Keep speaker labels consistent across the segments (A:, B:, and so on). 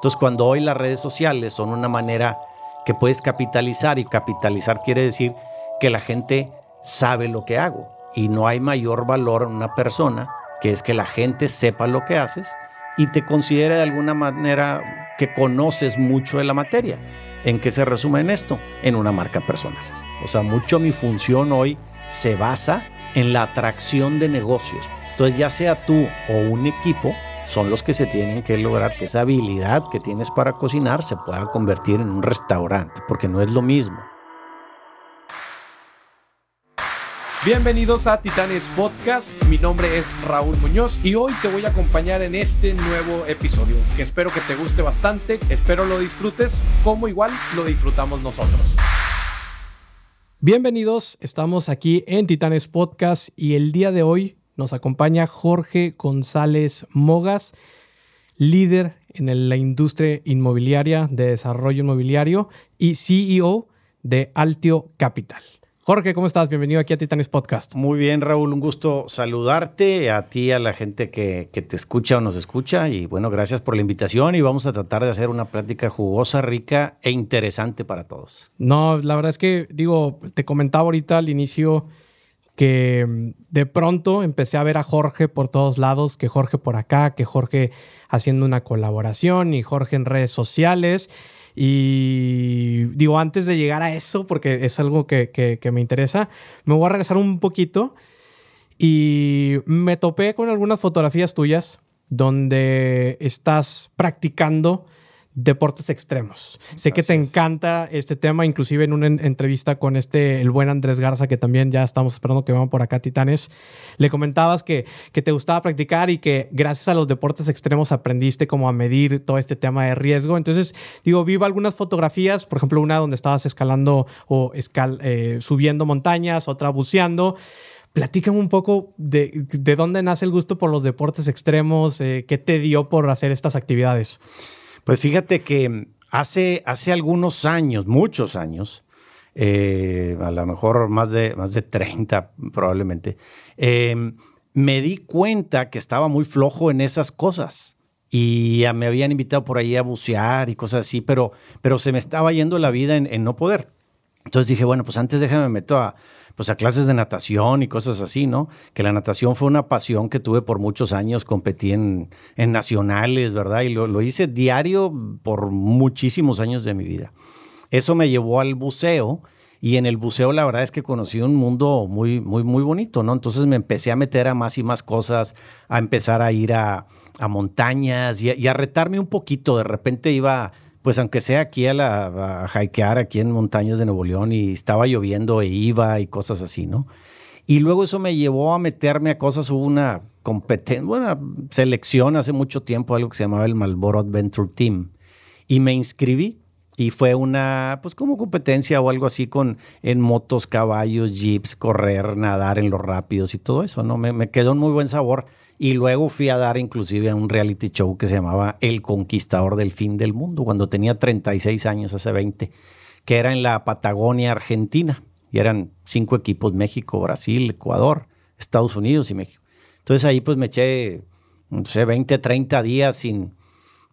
A: Entonces, cuando hoy las redes sociales son una manera que puedes capitalizar y capitalizar quiere decir que la gente sabe lo que hago y no hay mayor valor en una persona que es que la gente sepa lo que haces y te considere de alguna manera que conoces mucho de la materia. ¿En qué se resume esto? En una marca personal. O sea, mucho mi función hoy se basa en la atracción de negocios. Entonces, ya sea tú o un equipo, son los que se tienen que lograr que esa habilidad que tienes para cocinar se pueda convertir en un restaurante, porque no es lo mismo
B: Bienvenidos a Titanes Podcast, mi nombre es Raúl Muñoz y hoy te voy a acompañar en este nuevo episodio que espero que te guste bastante, espero lo disfrutes como igual lo disfrutamos nosotros. Bienvenidos, estamos aquí en Titanes Podcast y el día de hoy nos acompaña Jorge González Mogas, líder en la industria inmobiliaria de desarrollo inmobiliario y CEO de Altio Capital. Jorge, ¿cómo estás? Bienvenido aquí a Titanes Podcast.
A: Muy bien, Raúl, un gusto saludarte a ti, a la gente que, te escucha o nos escucha. Y bueno, gracias por la invitación y vamos a tratar de hacer una plática jugosa, rica e interesante para todos.
B: No, la verdad es que, digo, te comentaba ahorita al inicio que mm, de pronto empecé a ver a Jorge por todos lados, que Jorge por acá, que Jorge haciendo una colaboración y Jorge en redes sociales. Y digo, antes de llegar a eso, porque es algo que, me interesa, me voy a regresar un poquito y me topé con algunas fotografías tuyas donde estás practicando deportes extremos. Sé que te encanta este tema, inclusive en una entrevista con este, el buen Andrés Garza, que también ya estamos esperando que van por acá, Titanes, le comentabas que, que te gustaba practicar y que gracias a los deportes extremos aprendiste como a medir todo este tema de riesgo. Entonces, digo, vi algunas fotografías, por ejemplo, una donde estabas escalando o escal, eh, subiendo montañas, otra buceando. Platícame un poco de, de, dónde nace el gusto por los deportes extremos, eh, qué te dio por hacer estas actividades.
A: Pues fíjate que hace, hace algunos años, muchos años, eh, a lo mejor más de, más de 30 probablemente, eh, me di cuenta que estaba muy flojo en esas cosas. Y me habían invitado por ahí a bucear y cosas así, pero, pero se me estaba yendo la vida en, en no poder. Entonces dije, bueno, pues antes déjame meto a, pues a clases de natación y cosas así, ¿no? Que la natación fue una pasión que tuve por muchos años, competí en, nacionales, ¿verdad? Y lo, hice diario por muchísimos años de mi vida. Eso me llevó al buceo y en el buceo la verdad es que conocí un mundo muy, muy, muy bonito, ¿no? Entonces me empecé a meter a más y más cosas, a empezar a ir a, montañas y a retarme un poquito. De repente iba pues aunque sea aquí a, la, hikear aquí en montañas de Nuevo León y estaba lloviendo e iba y cosas así, ¿no? Y luego eso me llevó a meterme a cosas, hubo una competencia, una selección hace mucho tiempo, algo que se llamaba el Malboro Adventure Team. Y me inscribí y fue una, pues como competencia o algo así con en motos, caballos, jeeps, correr, nadar en los rápidos y todo eso, ¿no? Me, me quedó un muy buen sabor y luego fui a dar inclusive a un reality show que se llamaba El Conquistador del Fin del Mundo, cuando tenía 36 años, hace 20, que era en la Patagonia Argentina. Y eran cinco equipos, México, Brasil, Ecuador, Estados Unidos y México. Entonces ahí pues me eché, no sé, 20, 30 días sin,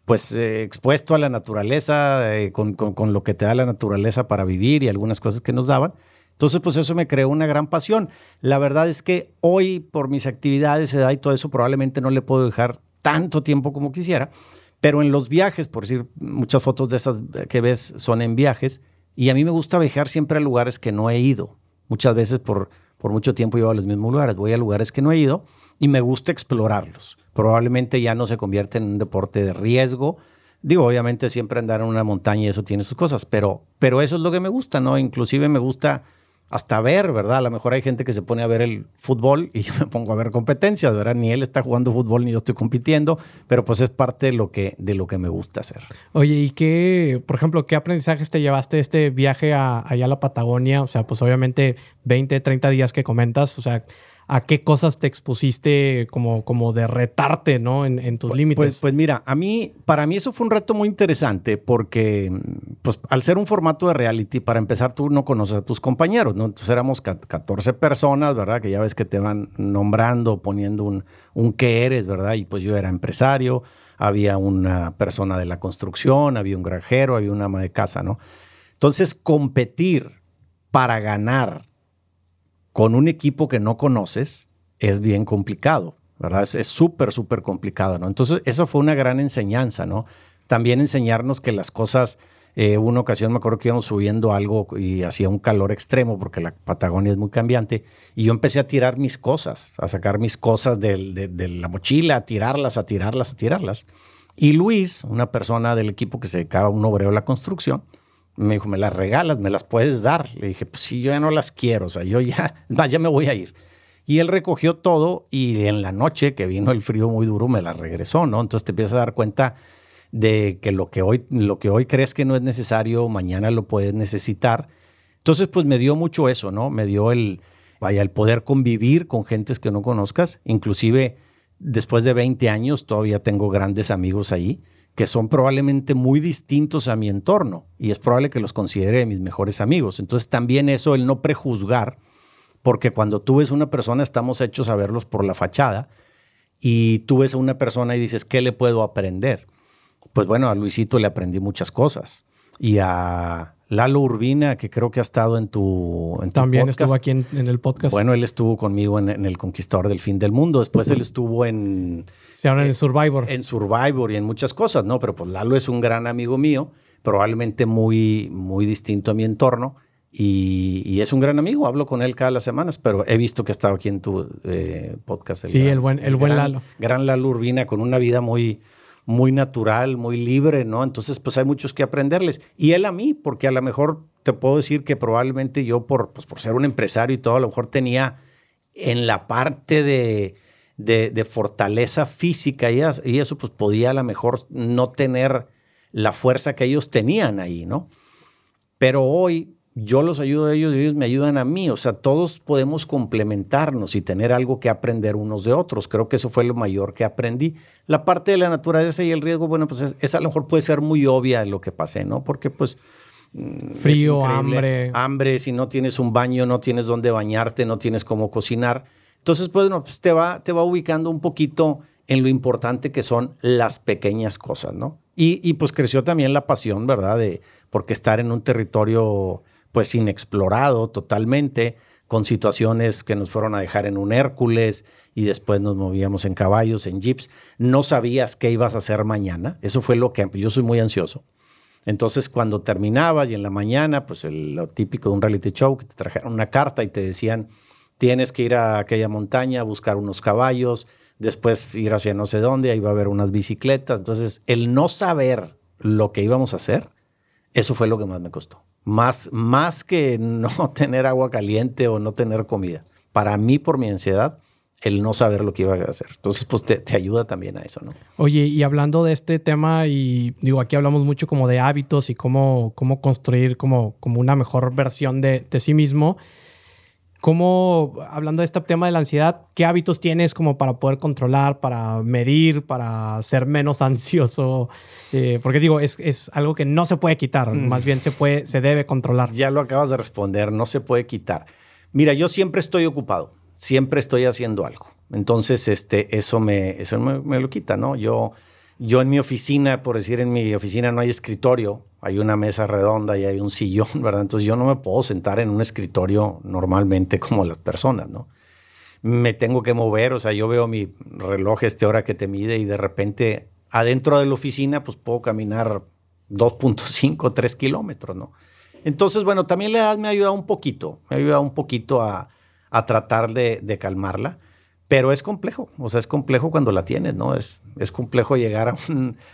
A: pues eh, expuesto a la naturaleza, eh, con, con, lo que te da la naturaleza para vivir y algunas cosas que nos daban. Entonces, pues eso me creó una gran pasión. La verdad es que hoy, por mis actividades, edad y todo eso, probablemente no le puedo dejar tanto tiempo como quisiera, pero en los viajes, por decir, muchas fotos de esas que ves son en viajes, y a mí me gusta viajar siempre a lugares que no he ido. Muchas veces por, por mucho tiempo llevo a los mismos lugares, voy a lugares que no he ido y me gusta explorarlos. Probablemente ya no se convierte en un deporte de riesgo, Digo, obviamente siempre andar en una montaña y eso tiene sus cosas, pero, pero eso es lo que me gusta, ¿no? Inclusive me gusta hasta ver, ¿verdad? A lo mejor hay gente que se pone a ver el fútbol y yo me pongo a ver competencias, ¿verdad? Ni él está jugando fútbol ni yo estoy compitiendo, pero pues es parte de lo que, de lo que me gusta hacer.
B: Oye, ¿y qué, por ejemplo, qué aprendizajes te llevaste este viaje a, allá a la Patagonia? O sea, pues obviamente 20, 30 días que comentas, o sea, a qué cosas te expusiste como, como de retarte, ¿no? En, tus
A: pues,
B: límites.
A: Pues, pues, mira, a mí, para mí eso fue un reto muy interesante porque, pues al ser un formato de reality, para empezar tú no conoces a tus compañeros, ¿no? Entonces éramos 14 personas, ¿verdad? Que ya ves que te van nombrando, poniendo un, un qué eres, ¿verdad? Y pues yo era empresario, había una persona de la construcción, había un granjero, había una ama de casa, ¿no? Entonces, competir para ganar con un equipo que no conoces es bien complicado, ¿verdad? Es súper, súper complicado, ¿no? Entonces, eso fue una gran enseñanza, ¿no? También enseñarnos que las cosas eh, una ocasión me acuerdo que íbamos subiendo algo y hacía un calor extremo porque la Patagonia es muy cambiante y yo empecé a tirar mis cosas, a sacar mis cosas de, la mochila, a tirarlas, a tirarlas, a tirarlas. Y Luis, una persona del equipo que se dedicaba a un obrero de la construcción, me dijo, me las regalas, me las puedes dar. Le dije, pues sí, yo ya no las quiero, o sea, yo ya, ya me voy a ir. Y él recogió todo y en la noche, que vino el frío muy duro, me las regresó, ¿no? Entonces te empiezas a dar cuenta de que lo que hoy, lo que hoy crees que no es necesario, mañana lo puedes necesitar. Entonces, pues me dio mucho eso, ¿no? Me dio el, vaya, el poder convivir con gentes que no conozcas. Inclusive, después de 20 años, todavía tengo grandes amigos ahí que son probablemente muy distintos a mi entorno y es probable que los considere mis mejores amigos. Entonces, también eso, el no prejuzgar, porque cuando tú ves una persona, estamos hechos a verlos por la fachada y tú ves a una persona y dices, ¿qué le puedo aprender? pues bueno, a Luisito le aprendí muchas cosas. Y a Lalo Urbina, que creo que ha estado en tu, en
B: También estuvo aquí en, el podcast.
A: Bueno, él estuvo conmigo en, El Conquistador del Fin del Mundo. Después él estuvo en...
B: Se habla en Survivor.
A: En Survivor y en muchas cosas, ¿no? Pero pues Lalo es un gran amigo mío, probablemente muy, muy distinto a mi entorno. Y, es un gran amigo, hablo con él cada las semanas, pero he visto que ha estado aquí en tu eh, podcast.
B: sí, el buen, el, buen Lalo.
A: Gran Lalo Urbina, con una vida muy, muy natural, muy libre, ¿no? Entonces, pues hay muchos que aprenderles. Y él a mí, porque a lo mejor te puedo decir que probablemente yo, por, pues por ser un empresario y todo, a lo mejor tenía en la parte de, de, fortaleza física y, y, eso, pues podía a lo mejor no tener la fuerza que ellos tenían ahí, ¿no? Pero hoy yo los ayudo a ellos y ellos me ayudan a mí. O sea, todos podemos complementarnos y tener algo que aprender unos de otros. Creo que eso fue lo mayor que aprendí. La parte de la naturaleza y el riesgo, bueno, pues esa a lo mejor puede ser muy obvia lo que pasé, ¿no? Porque pues...
B: Mm, Frío, hambre.
A: Hambre, si no tienes un baño, no tienes dónde bañarte, no tienes cómo cocinar. Entonces, pues, bueno, pues te va, te va ubicando un poquito en lo importante que son las pequeñas cosas, ¿no? Y, y pues creció también la pasión, ¿verdad? De, porque estar en un territorio pues inexplorado totalmente, con situaciones que nos fueron a dejar en un Hércules y después nos movíamos en caballos, en jeeps. No sabías qué ibas a hacer mañana. Eso fue lo que yo soy muy ansioso. Entonces, cuando terminabas y en la mañana, pues lo típico de un reality show, que te trajeron una carta y te decían, tienes que ir a aquella montaña a buscar unos caballos, después ir hacia no sé dónde, ahí va a haber unas bicicletas. Entonces, el no saber lo que íbamos a hacer, eso fue lo que más me costó más, más que no tener agua caliente o no tener comida. Para mí, por mi ansiedad, el no saber lo que iba a hacer. Entonces, pues te, ayuda también a eso, ¿no?
B: Oye, y hablando de este tema, y digo, aquí hablamos mucho como de hábitos y cómo, cómo construir como, como una mejor versión de, de sí mismo. ¿Cómo, hablando de este tema de la ansiedad, qué hábitos tienes como para poder controlar, para medir, para ser menos ansioso? Eh, porque digo, es, es, algo que no se puede quitar, mm. más bien se, puede, se debe controlar.
A: Ya lo acabas de responder, no se puede quitar. Mira, yo siempre estoy ocupado, siempre estoy haciendo algo. Entonces, este, eso, me, eso me, me lo quita, ¿no? Yo yo en mi oficina, por decir, en mi oficina no hay escritorio, hay una mesa redonda y hay un sillón, ¿verdad? Entonces yo no me puedo sentar en un escritorio normalmente como las personas, ¿no? Me tengo que mover, o sea, yo veo mi reloj este hora que te mide y de repente adentro de la oficina pues puedo caminar 2.5, 3 kilómetros, ¿no? Entonces, bueno, también la edad me ha ayudado un poquito, me ha ayudado un poquito a, a tratar de, de calmarla. Pero es complejo, o sea, es complejo cuando la tienes, ¿no? Es, es complejo llegar a,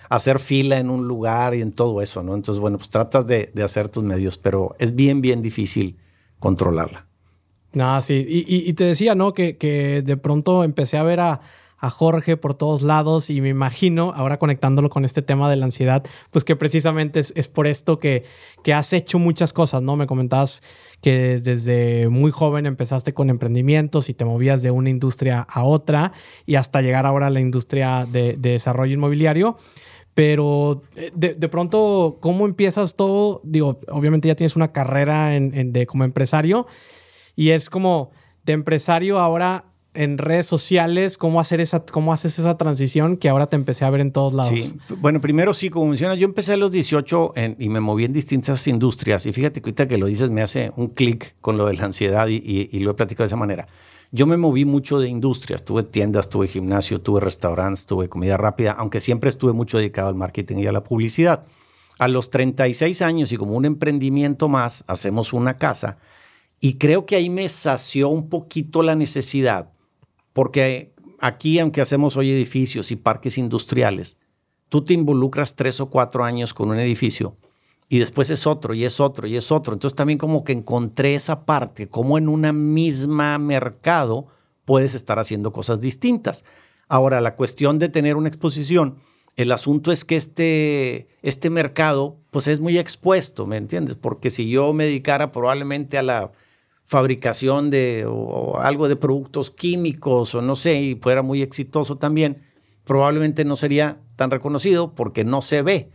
A: hacer fila en un lugar y en todo eso, ¿no? Entonces, bueno, pues tratas de, hacer tus medios, pero es bien, bien difícil controlarla.
B: No, sí, y, y, te decía, ¿no? Que, que de pronto empecé a ver a, a Jorge por todos lados y me imagino, ahora conectándolo con este tema de la ansiedad, pues que precisamente es, por esto que, que, has hecho muchas cosas, ¿no? Me comentabas que desde muy joven empezaste con emprendimientos y te movías de una industria a otra y hasta llegar ahora a la industria de, desarrollo inmobiliario. Pero eh, de, pronto, ¿cómo empiezas todo? Digo, obviamente ya tienes una carrera en, de, como empresario y es como de empresario ahora en redes sociales, cómo hacer esa, cómo haces esa transición que ahora te empecé a ver en todos lados.
A: Sí, bueno, primero sí, como mencionas, yo empecé a los 18 y me moví en distintas industrias. Y fíjate que ahorita que lo dices me hace un clic con lo de la ansiedad y, lo he platicado de esa manera. Yo me moví mucho de industrias, tuve tiendas, tuve gimnasio, tuve restaurantes, tuve comida rápida, aunque siempre estuve mucho dedicado al marketing y a la publicidad. A los 36 años y como un emprendimiento más, hacemos una casa y creo que ahí me sació un poquito la necesidad porque aquí, aunque hacemos hoy edificios y parques industriales, tú te involucras tres o cuatro años con un edificio y después es otro y es otro y es otro. Entonces también como que encontré esa parte, como en una misma mercado puedes estar haciendo cosas distintas. Ahora, la cuestión de tener una exposición, el asunto es que este, este mercado pues es muy expuesto, ¿me entiendes? Porque si yo me dedicara probablemente a la fabricación de o algo de productos químicos o no sé, y fuera muy exitoso también, probablemente no sería tan reconocido porque no se ve.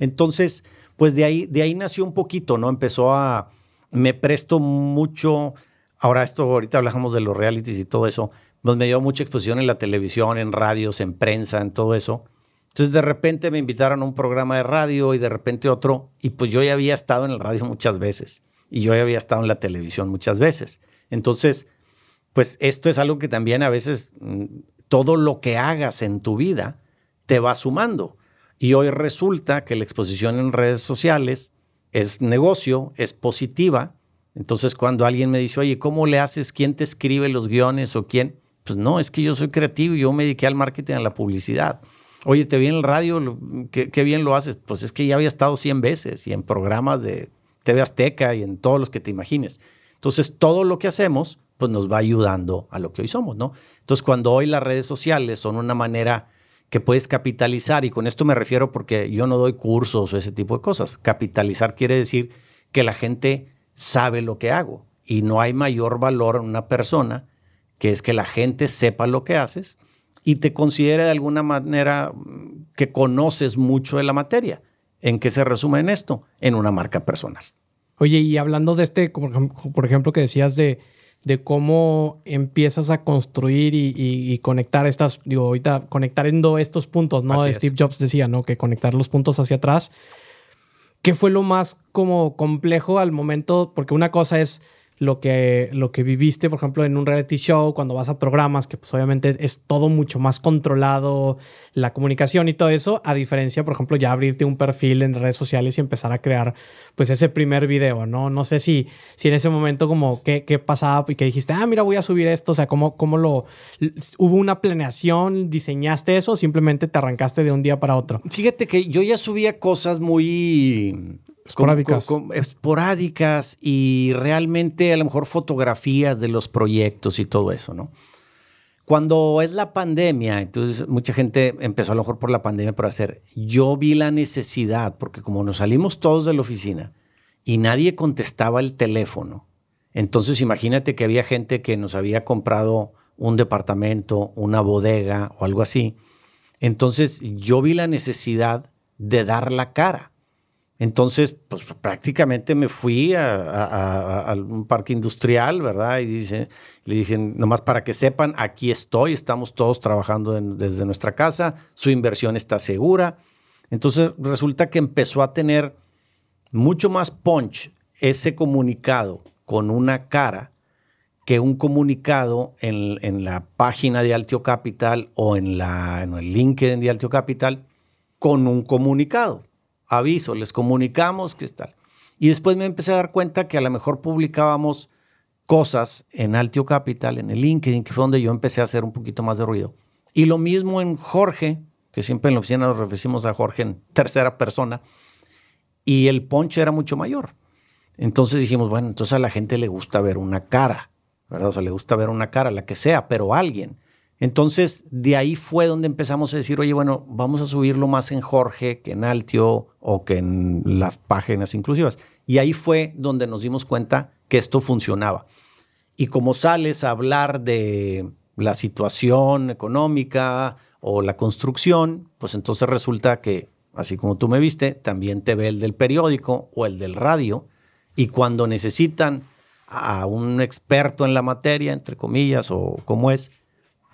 A: Entonces, pues de ahí, de ahí nació un poquito, ¿no? Empezó a, me presto mucho, ahora esto, ahorita hablamos de los realities y todo eso, pues me dio mucha exposición en la televisión, en radios, en prensa, en todo eso. Entonces de repente me invitaron a un programa de radio y de repente otro, y pues yo ya había estado en el radio muchas veces y yo había estado en la televisión muchas veces. Entonces, pues esto es algo que también a veces mm, todo lo que hagas en tu vida te va sumando. Y hoy resulta que la exposición en redes sociales es negocio, es positiva. Entonces, cuando alguien me dice, oye, ¿cómo le haces? ¿Quién te escribe los guiones o quién? Pues no, es que yo soy creativo y yo me dediqué al marketing, a la publicidad. Oye, te vi en el radio, qué, qué bien lo haces. Pues es que ya había estado 100 veces y en programas de TV Azteca y en todos los que te imagines. Entonces, todo lo que hacemos, pues nos va ayudando a lo que hoy somos, ¿no? Entonces, cuando hoy las redes sociales son una manera que puedes capitalizar, y con esto me refiero porque yo no doy cursos o ese tipo de cosas. Capitalizar quiere decir que la gente sabe lo que hago y no hay mayor valor en una persona que es que la gente sepa lo que haces y te considere de alguna manera que conoces mucho de la materia. ¿En qué se resume en esto? En una marca personal.
B: Oye, y hablando de este, por ejemplo, que decías de, de cómo empiezas a construir y, conectar estas, digo, ahorita conectando estos puntos, ¿no? Steve Jobs decía, ¿no? Que conectar los puntos hacia atrás. ¿Qué fue lo más como complejo al momento? Porque una cosa es lo que, lo que viviste, por ejemplo, en un reality show, cuando vas a programas, que pues obviamente es todo mucho más controlado, la comunicación y todo eso, a diferencia, por ejemplo, ya abrirte un perfil en redes sociales y empezar a crear pues ese primer video, ¿no? No sé si, si en ese momento como qué, qué pasaba y que dijiste, ah, mira, voy a subir esto, o sea, ¿cómo, cómo lo... ¿Hubo una planeación? ¿Diseñaste eso o simplemente te arrancaste de un día para otro?
A: Fíjate que yo ya subía cosas muy
B: Esporádicas.
A: esporádicas y realmente a lo mejor fotografías de los proyectos y todo eso, ¿no? Cuando es la pandemia, entonces mucha gente empezó a lo mejor por la pandemia por hacer, yo vi la necesidad, porque como nos salimos todos de la oficina y nadie contestaba el teléfono, entonces imagínate que había gente que nos había comprado un departamento, una bodega o algo así. Entonces yo vi la necesidad de dar la cara. Entonces, pues prácticamente me fui a, un parque industrial, ¿verdad? Y dice, le dije, nomás para que sepan, aquí estoy, estamos todos trabajando desde nuestra casa, su inversión está segura. Entonces, resulta que empezó a tener mucho más punch ese comunicado con una cara que un comunicado en, la página de Altio Capital o en, en el LinkedIn de Altio Capital con un comunicado aviso, les comunicamos que tal. Y después me empecé a dar cuenta que a lo mejor publicábamos cosas en Altio Capital, en el LinkedIn, que fue donde yo empecé a hacer un poquito más de ruido. Y lo mismo en Jorge, que siempre en la oficina nos referimos a Jorge en tercera persona, y el ponche era mucho mayor. Entonces dijimos, bueno, entonces a la gente le gusta ver una cara, ¿verdad? O sea, le gusta ver una cara, la que sea, pero alguien. Entonces, de ahí fue donde empezamos a decir, oye, bueno, vamos a subirlo más en Jorge que en Altio o que en las páginas inclusivas. Y ahí fue donde nos dimos cuenta que esto funcionaba. Y como sales a hablar de la situación económica o la construcción, pues entonces resulta que, así como tú me viste, también te ve el del periódico o el del radio. Y cuando necesitan a un experto en la materia, entre comillas, o como es,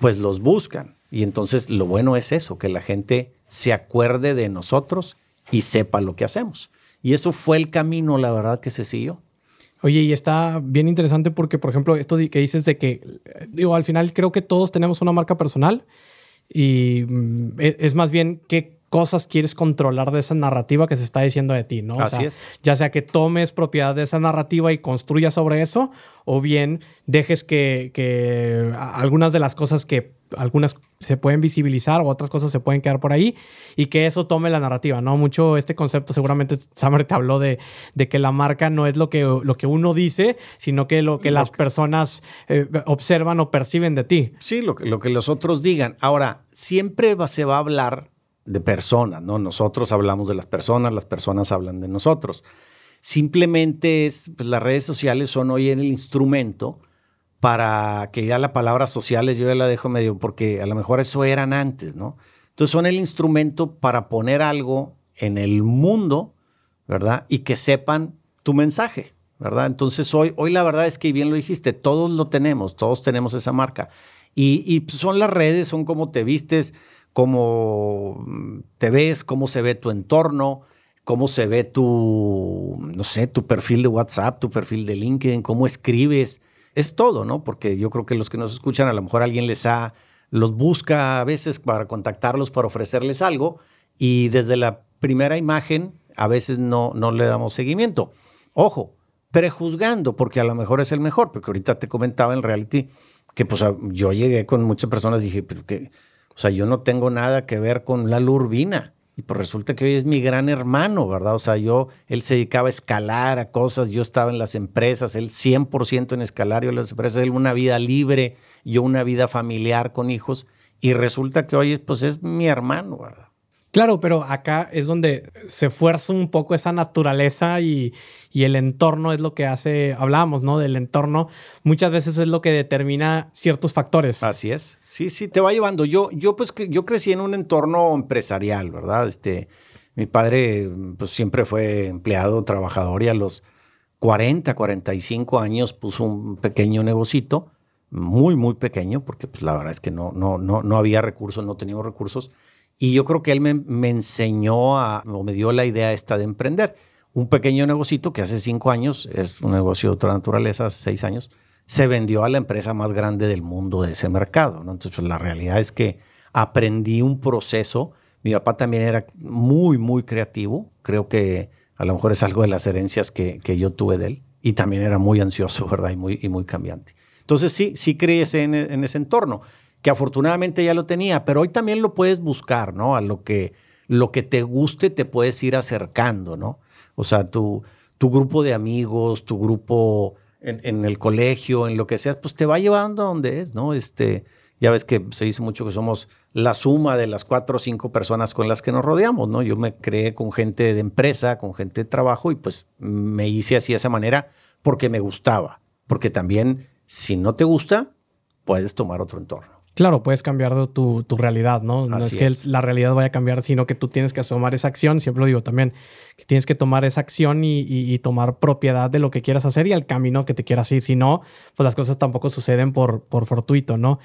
A: pues los buscan. Y entonces lo bueno es eso, que la gente se acuerde de nosotros y sepa lo que hacemos. Y eso fue el camino, la verdad, que se siguió.
B: Oye, y está bien interesante porque, por ejemplo, esto que dices de que, digo, al final creo que todos tenemos una marca personal y mm, e, es más bien qué cosas quieres controlar de esa narrativa que se está diciendo de ti, ¿no?
A: Así es.
B: Ya sea que tomes propiedad de esa narrativa y construyas sobre eso, o bien dejes que, que algunas de las cosas que algunas se pueden visibilizar o otras cosas se pueden quedar por ahí y que eso tome la narrativa, ¿no? Mucho este concepto, seguramente Samer te habló de, de que la marca no es lo que, lo que uno dice, sino que lo que las personas eh, observan o perciben de ti.
A: Sí, lo que, lo que los otros digan. Ahora, siempre se va a hablar de personas, ¿no? Nosotros hablamos de las personas, las personas hablan de nosotros. Simplemente es, pues, las redes sociales son hoy el instrumento para que ya la palabra sociales yo ya la dejo medio, porque a lo mejor eso eran antes, ¿no? Entonces son el instrumento para poner algo en el mundo, ¿verdad? Y que sepan tu mensaje, ¿verdad? Entonces hoy, hoy la verdad es que bien lo dijiste, todos lo tenemos, todos tenemos esa marca. Y, y pues, son las redes, son como te vistes, cómo te ves, cómo se ve tu entorno, cómo se ve tu, no sé, tu perfil de WhatsApp, tu perfil de LinkedIn, cómo escribes. Es todo, ¿no? Porque yo creo que los que nos escuchan, a lo mejor alguien les ha, los busca a veces para contactarlos, para ofrecerles algo, y desde la primera imagen a veces no, no le damos seguimiento. Ojo, prejuzgando, porque a lo mejor es el mejor, porque ahorita te comentaba en reality que pues yo llegué con muchas personas y dije, pero que o sea, yo no tengo nada que ver con la Urbina. Y pues resulta que hoy es mi gran hermano, ¿verdad? O sea, yo, él se dedicaba a escalar a cosas, yo estaba en las empresas, él 100% en escalar, yo en las empresas, él una vida libre, yo una vida familiar con hijos. Y resulta que hoy, pues es mi hermano, ¿verdad?
B: Claro, pero acá es donde se fuerza un poco esa naturaleza y, el entorno es lo que hace, hablábamos, ¿no? Del entorno, muchas veces es lo que determina ciertos factores.
A: Así es. Sí, sí, te va llevando. Yo, yo pues, yo crecí en un entorno empresarial, ¿verdad? Este, mi padre, pues, siempre fue empleado, trabajador y a los 40, 45 años puso un pequeño negocito, muy, muy pequeño, porque pues la verdad es que no, no, no, no había recursos, no teníamos recursos y yo creo que él me, enseñó a, o me dio la idea esta de emprender. Un pequeño negocito que hace cinco años, es un negocio de otra naturaleza, hace seis años, se vendió a la empresa más grande del mundo de ese mercado. ¿no? Entonces, pues, la realidad es que aprendí un proceso. Mi papá también era muy, muy creativo. Creo que a lo mejor es algo de las herencias que, que yo tuve de él. Y también era muy ansioso, ¿verdad? Y muy, y muy cambiante. Entonces, sí, sí creí en, en ese entorno que afortunadamente ya lo tenía, pero hoy también lo puedes buscar, ¿no? A lo que, lo que te guste te puedes ir acercando, ¿no? O sea, tu, tu grupo de amigos, tu grupo en, el colegio, en lo que sea, pues te va llevando a donde es, ¿no? Este, ya ves que se dice mucho que somos la suma de las cuatro o cinco personas con las que nos rodeamos, ¿no? Yo me creé con gente de empresa, con gente de trabajo y pues me hice así de esa manera porque me gustaba, porque también si no te gusta, puedes tomar otro entorno.
B: Claro, puedes cambiar tu, tu realidad, ¿no? no es que la realidad vaya a cambiar, sino que tú tienes que tomar esa acción. Siempre lo digo también, que tienes que tomar esa acción y, tomar propiedad de lo que quieras hacer y al camino que te quieras ir. Si no, pues las cosas tampoco suceden por, por fortuito, ¿no?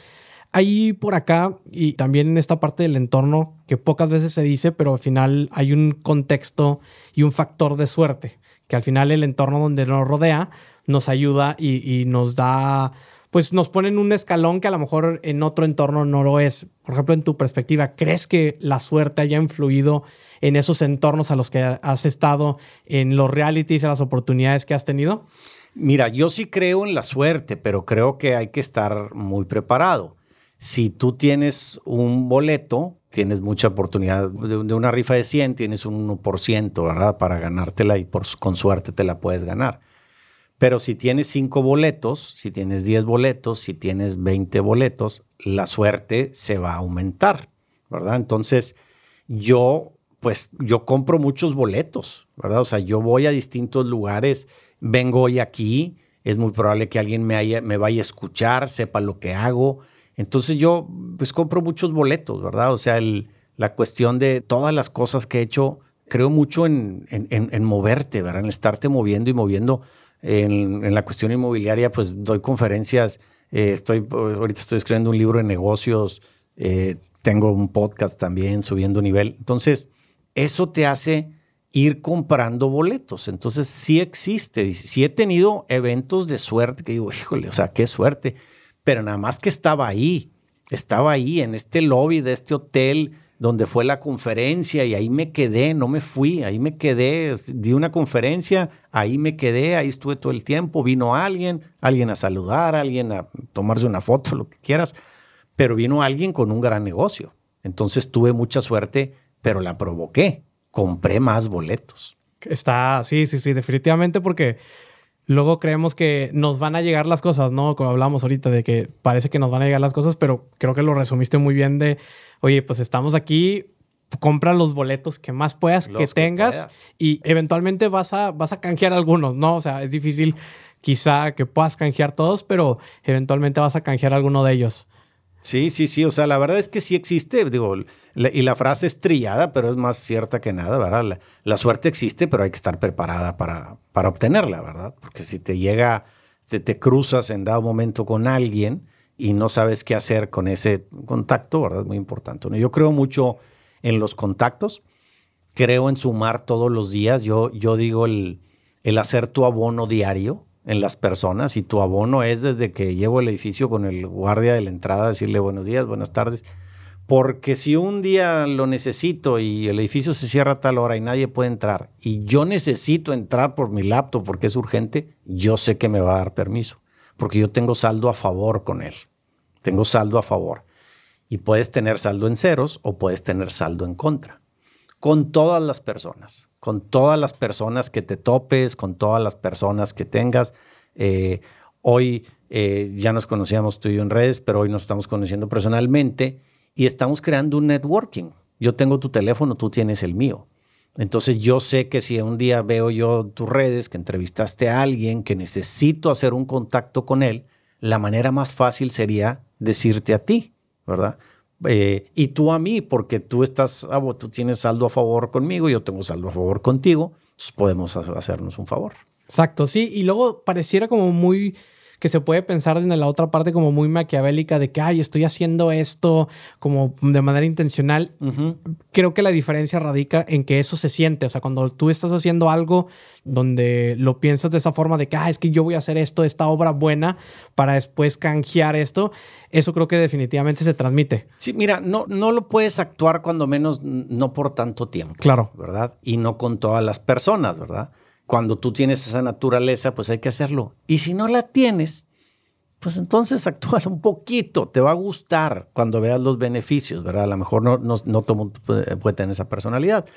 B: Ahí por acá y también en esta parte del entorno que pocas veces se dice, pero al final hay un contexto y un factor de suerte, que al final el entorno donde nos rodea nos ayuda y, y nos da pues nos ponen un escalón que a lo mejor en otro entorno no lo es. Por ejemplo, en tu perspectiva, ¿crees que la suerte haya influido en esos entornos a los que has estado, en los realities, en las oportunidades que has tenido?
A: Mira, yo sí creo en la suerte, pero creo que hay que estar muy preparado. Si tú tienes un boleto, tienes mucha oportunidad de, una rifa de 100, tienes un 1%, ¿verdad? Para ganártela y por, con suerte te la puedes ganar. Pero si tienes cinco boletos, si tienes 10 boletos, si tienes 20 boletos, la suerte se va a aumentar, ¿verdad? Entonces, yo, pues, yo compro muchos boletos, ¿verdad? O sea, yo voy a distintos lugares, vengo hoy aquí, es muy probable que alguien me, haya, vaya a escuchar, sepa lo que hago. Entonces yo, pues, compro muchos boletos, ¿verdad? O sea, la cuestión de todas las cosas que he hecho, creo mucho en, en, en moverte, ¿verdad? En estarte moviendo y moviendo en, la cuestión inmobiliaria, pues doy conferencias, eh, estoy, ahorita estoy escribiendo un libro de negocios, eh, tengo un podcast también subiendo nivel. Entonces, eso te hace ir comprando boletos. Entonces, sí existe. Sí he tenido eventos de suerte que digo, híjole, o sea, qué suerte. Pero nada más que estaba ahí, estaba ahí en este lobby de este hotel donde fue la conferencia y ahí me quedé, no me fui, ahí me quedé, di una conferencia, ahí me quedé, ahí estuve todo el tiempo, vino alguien, alguien a saludar, alguien a tomarse una foto, lo que quieras, pero vino alguien con un gran negocio. Entonces tuve mucha suerte, pero la provoqué, compré más boletos.
B: Está, sí, sí, sí, definitivamente porque luego creemos que nos van a llegar las cosas, ¿no? Como hablamos ahorita de que parece que nos van a llegar las cosas, pero creo que lo resumiste muy bien de oye, pues estamos aquí, compra los boletos que más puedas, que tengas y eventualmente vas a, vas a canjear algunos, ¿no? O sea, es difícil quizá que puedas canjear todos, pero eventualmente vas a canjear alguno de ellos.
A: Sí, sí, sí. O sea, la verdad es que sí existe, digo, y la frase es trillada, pero es más cierta que nada, ¿verdad? La, suerte existe, pero hay que estar preparada para, para obtenerla, ¿verdad? Porque si te llega, te, te cruzas en dado momento con alguien, y no sabes qué hacer con ese contacto, ¿verdad? Es muy importante. Yo creo mucho en los contactos, creo en sumar todos los días. Yo, yo digo el, el hacer tu abono diario en las personas y tu abono es desde que llevo el edificio con el guardia de la entrada, decirle buenos días, buenas tardes. Porque si un día lo necesito y el edificio se cierra a tal hora y nadie puede entrar y yo necesito entrar por mi laptop porque es urgente, yo sé que me va a dar permiso porque yo tengo saldo a favor con él. Tengo saldo a favor. Y puedes tener saldo en ceros o puedes tener saldo en contra. Con todas las personas, con todas las personas que te topes, con todas las personas que tengas. Eh, hoy eh, ya nos conocíamos tú y yo en redes, pero hoy nos estamos conociendo personalmente y estamos creando un networking. Yo tengo tu teléfono, tú tienes el mío. Entonces yo sé que si un día veo yo tus redes, que entrevistaste a alguien, que necesito hacer un contacto con él, la manera más fácil sería decirte a ti, ¿verdad? Eh, y tú a mí, porque tú estás, ah, tú tienes saldo a favor conmigo, yo tengo saldo a favor contigo, entonces podemos hacernos un favor.
B: Exacto, sí, y luego pareciera como muy que se puede pensar en la otra parte como muy maquiavélica de que, ay, estoy haciendo esto como de manera intencional. Creo que la diferencia radica en que eso se siente. O sea, cuando tú estás haciendo algo donde lo piensas de esa forma de que, ah, es que yo voy a hacer esto, esta obra buena, para después canjear esto, eso creo que definitivamente se transmite.
A: Sí, mira, no, no lo puedes actuar cuando menos no por tanto tiempo.
B: Claro.
A: ¿Verdad? Y no con todas las personas, ¿verdad? Cuando tú tienes esa naturaleza, pues hay que hacerlo. Y si no la tienes, pues entonces actúa un poquito. Te va a gustar cuando veas los beneficios, ¿verdad? A lo mejor no, no, no todo puede, tener esa personalidad.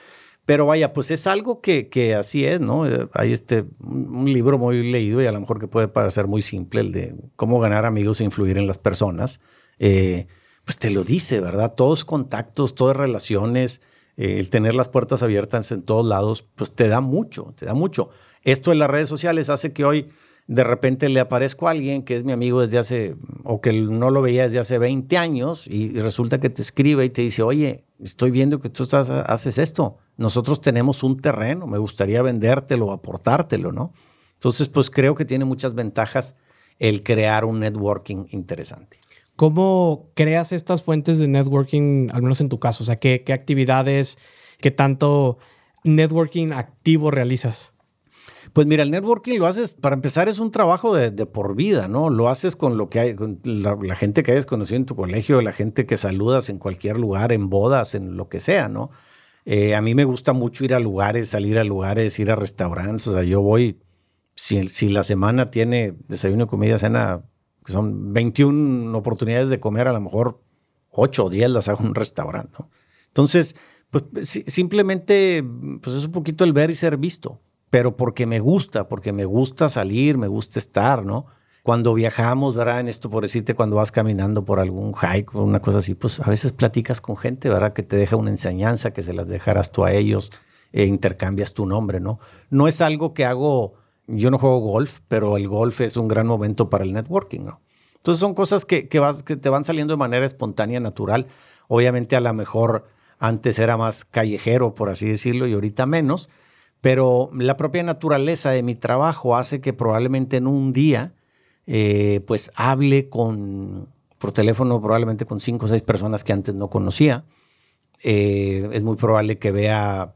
A: Pero vaya, pues es algo que, que así es, ¿no? Eh, hay este, un libro muy leído y a lo mejor que puede parecer muy simple, el de cómo ganar amigos e influir en las personas. Eh, pues te lo dice, ¿verdad? Todos contactos, todas relaciones, eh, el tener las puertas abiertas en todos lados, pues te da mucho, te da mucho. Esto en las redes sociales hace que hoy de repente le aparezco a alguien que es mi amigo desde hace, o que no lo veía desde hace 20 años, y, resulta que te escribe y te dice, oye, estoy viendo que tú haces esto. Nosotros tenemos un terreno, me gustaría vendértelo, aportártelo, ¿no? Entonces, pues creo que tiene muchas ventajas el crear un networking interesante.
B: ¿Cómo creas estas fuentes de networking, al menos en tu caso? O sea, ¿qué, actividades, qué tanto networking activo realizas?
A: Pues mira, el networking lo haces, para empezar, es un trabajo de, por vida, ¿no? Lo haces con lo que hay, con la, gente que hayas conocido en tu colegio, la gente que saludas en cualquier lugar, en bodas, en lo que sea, ¿no? Eh, a mí me gusta mucho ir a lugares, salir a lugares, ir a restaurantes. O sea, yo voy, si, si la semana tiene desayuno, comida, cena, son 21 oportunidades de comer, a lo mejor 8 o 10 las hago en un restaurante. Entonces, pues simplemente, pues es un poquito el ver y ser visto, pero porque me gusta, porque me gusta salir, me gusta estar, ¿no? Cuando viajamos, ¿verdad? En esto, por decirte, cuando vas caminando por algún hike o una cosa así, pues a veces platicas con gente, ¿verdad? Que te deja una enseñanza, que se las dejarás tú a ellos, e intercambias tu nombre, ¿no? No es algo que hago yo no juego golf, pero el golf es un gran momento para el networking, ¿no? Entonces son cosas que, vas, que te van saliendo de manera espontánea, natural. Obviamente a lo mejor antes era más callejero, por así decirlo, y ahorita menos, Pero la propia naturaleza de mi trabajo hace que probablemente en un día, eh, pues hable con, por teléfono probablemente con cinco o seis personas que antes no conocía. Eh, es muy probable que vea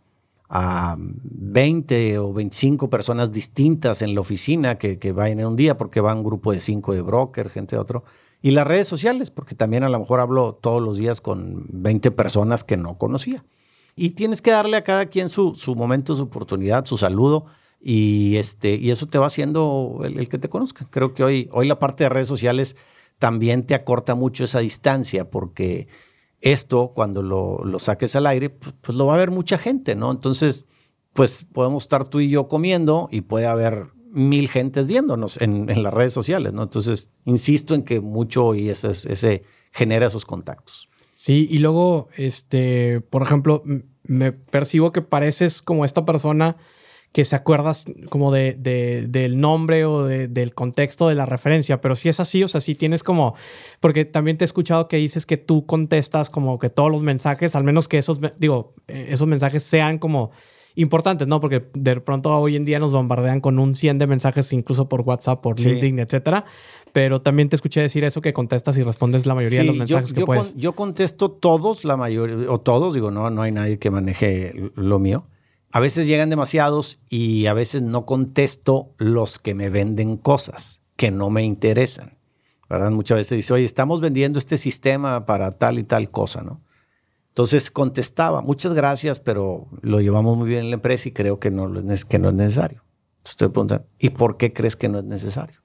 A: a 20 o 25 personas distintas en la oficina que, que vayan en un día porque va un grupo de cinco de broker, gente de otro. Y las redes sociales, porque también a lo mejor hablo todos los días con 20 personas que no conocía. Y tienes que darle a cada quien su, su momento, su oportunidad, su saludo. Y, este, y eso te va haciendo el, que te conozca. Creo que hoy, hoy la parte de redes sociales también te acorta mucho esa distancia porque esto, cuando lo, lo saques al aire, pues, lo va a ver mucha gente, ¿no? Entonces, pues podemos estar tú y yo comiendo y puede haber mil gentes viéndonos en, en las redes sociales, ¿no? Entonces, insisto en que mucho y ese, ese genera esos contactos.
B: Sí, y luego, este, por ejemplo, me percibo que pareces como esta persona que se acuerdas como de, del nombre o del contexto de la referencia, pero si es así, o sea, si tienes como, porque también te he escuchado que dices que tú contestas como que todos los mensajes, al menos que esos, digo, eh, esos mensajes sean como importantes, ¿no? Porque de pronto hoy en día nos bombardean con un 100 de mensajes, incluso por WhatsApp, por LinkedIn, etcétera. Pero también te escuché decir eso que contestas y respondes la mayoría de los mensajes que puedes.
A: yo contesto todos, la mayoría, o todos, digo, no, no hay nadie que maneje lo mío a veces llegan demasiados y a veces no contesto los que me venden cosas que no me interesan. ¿verdad? Muchas veces dice, oye, estamos vendiendo este sistema para tal y tal cosa, ¿no? Entonces contestaba, muchas gracias, pero lo llevamos muy bien en la empresa y creo que no, es, que no es necesario. Entonces te preguntan, ¿y por qué crees que no es necesario?